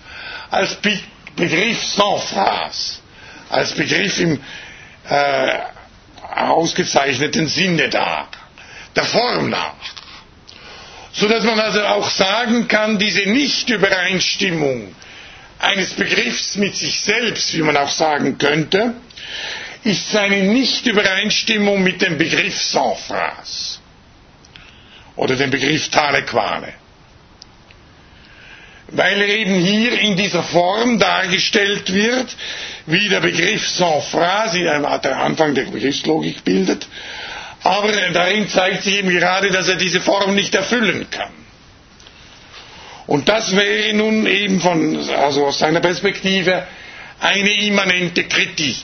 als Be Begriff sans phrase, als Begriff im äh, ausgezeichneten Sinne dar, der Form nach. So dass man also auch sagen kann, diese Nichtübereinstimmung eines Begriffs mit sich selbst, wie man auch sagen könnte, ist seine Nichtübereinstimmung mit dem Begriff sans phrase oder dem Begriff Talequane. Weil er eben hier in dieser Form dargestellt wird, wie der Begriff sans phrase, der Anfang der Begriffslogik bildet, aber darin zeigt sich eben gerade, dass er diese Form nicht erfüllen kann. Und das wäre nun eben von, also aus seiner Perspektive eine immanente Kritik.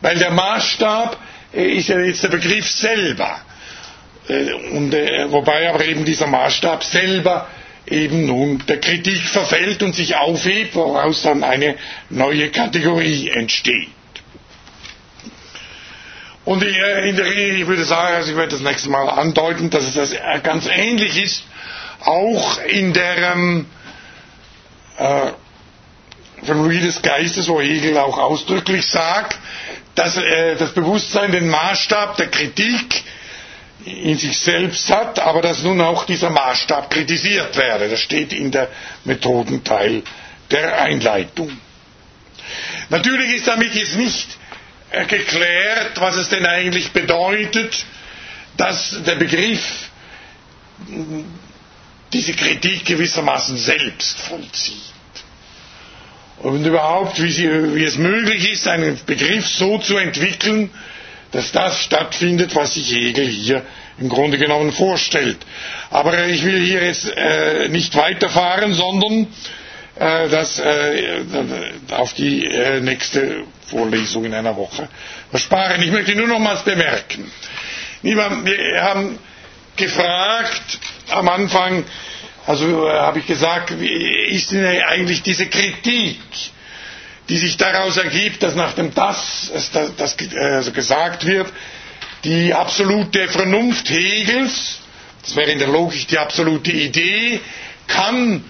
Weil der Maßstab ist ja jetzt der Begriff selber. Äh, und, äh, wobei aber eben dieser Maßstab selber eben nun der Kritik verfällt und sich aufhebt, woraus dann eine neue Kategorie entsteht. Und äh, in der, ich würde sagen, also ich werde das nächste Mal andeuten, dass es das ganz ähnlich ist, auch in der ähm, äh, Theorie des Geistes, wo Hegel auch ausdrücklich sagt, dass äh, das Bewusstsein den Maßstab der Kritik in sich selbst hat, aber dass nun auch dieser Maßstab kritisiert werde. Das steht in der Methodenteil der Einleitung. Natürlich ist damit jetzt nicht äh, geklärt, was es denn eigentlich bedeutet, dass der Begriff diese Kritik gewissermaßen selbst vollzieht. Und überhaupt, wie, sie, wie es möglich ist, einen Begriff so zu entwickeln, dass das stattfindet, was sich Hegel hier im Grunde genommen vorstellt. Aber ich will hier jetzt äh, nicht weiterfahren, sondern äh, das äh, auf die äh, nächste Vorlesung in einer Woche versparen. Ich möchte nur nochmals bemerken, wir haben gefragt am Anfang, also äh, habe ich gesagt, ist denn eigentlich diese Kritik die sich daraus ergibt, dass nachdem das, das, das also gesagt wird, die absolute Vernunft Hegels, das wäre in der Logik die absolute Idee, kann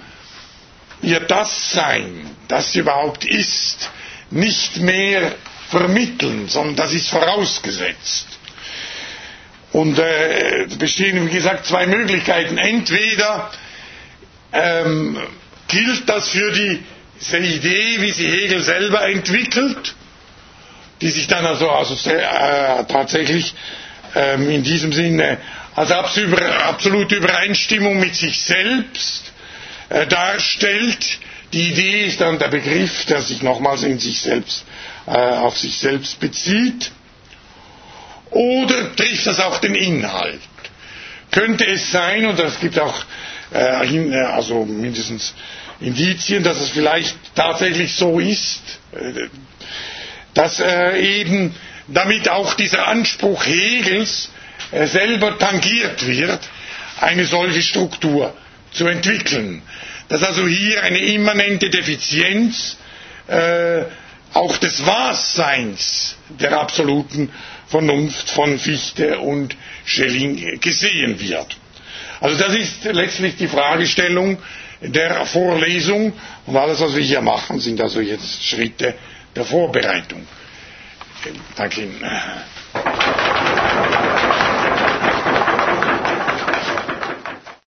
ihr das sein, das sie überhaupt ist, nicht mehr vermitteln, sondern das ist vorausgesetzt. Und äh, bestehen, wie gesagt, zwei Möglichkeiten. Entweder ähm, gilt das für die diese Idee, wie sie Hegel selber entwickelt, die sich dann also, also äh, tatsächlich ähm, in diesem Sinne als absolute Übereinstimmung mit sich selbst darstellt. Die Idee ist dann der Begriff, der sich nochmals in sich selbst, äh, auf sich selbst bezieht. Oder trifft das auch den Inhalt? Könnte es sein, und es gibt auch äh, äh also mindestens Indizien, dass es vielleicht tatsächlich so ist, äh, dass äh, eben damit auch dieser Anspruch Hegels äh, selber tangiert wird, eine solche Struktur zu entwickeln. Dass also hier eine immanente Defizienz äh, auch des Wahrseins der absoluten Vernunft von Fichte und Schelling gesehen wird. Also das ist letztlich die Fragestellung, der Vorlesung. Und alles, was wir hier machen, sind also jetzt Schritte der Vorbereitung. Danke Ihnen.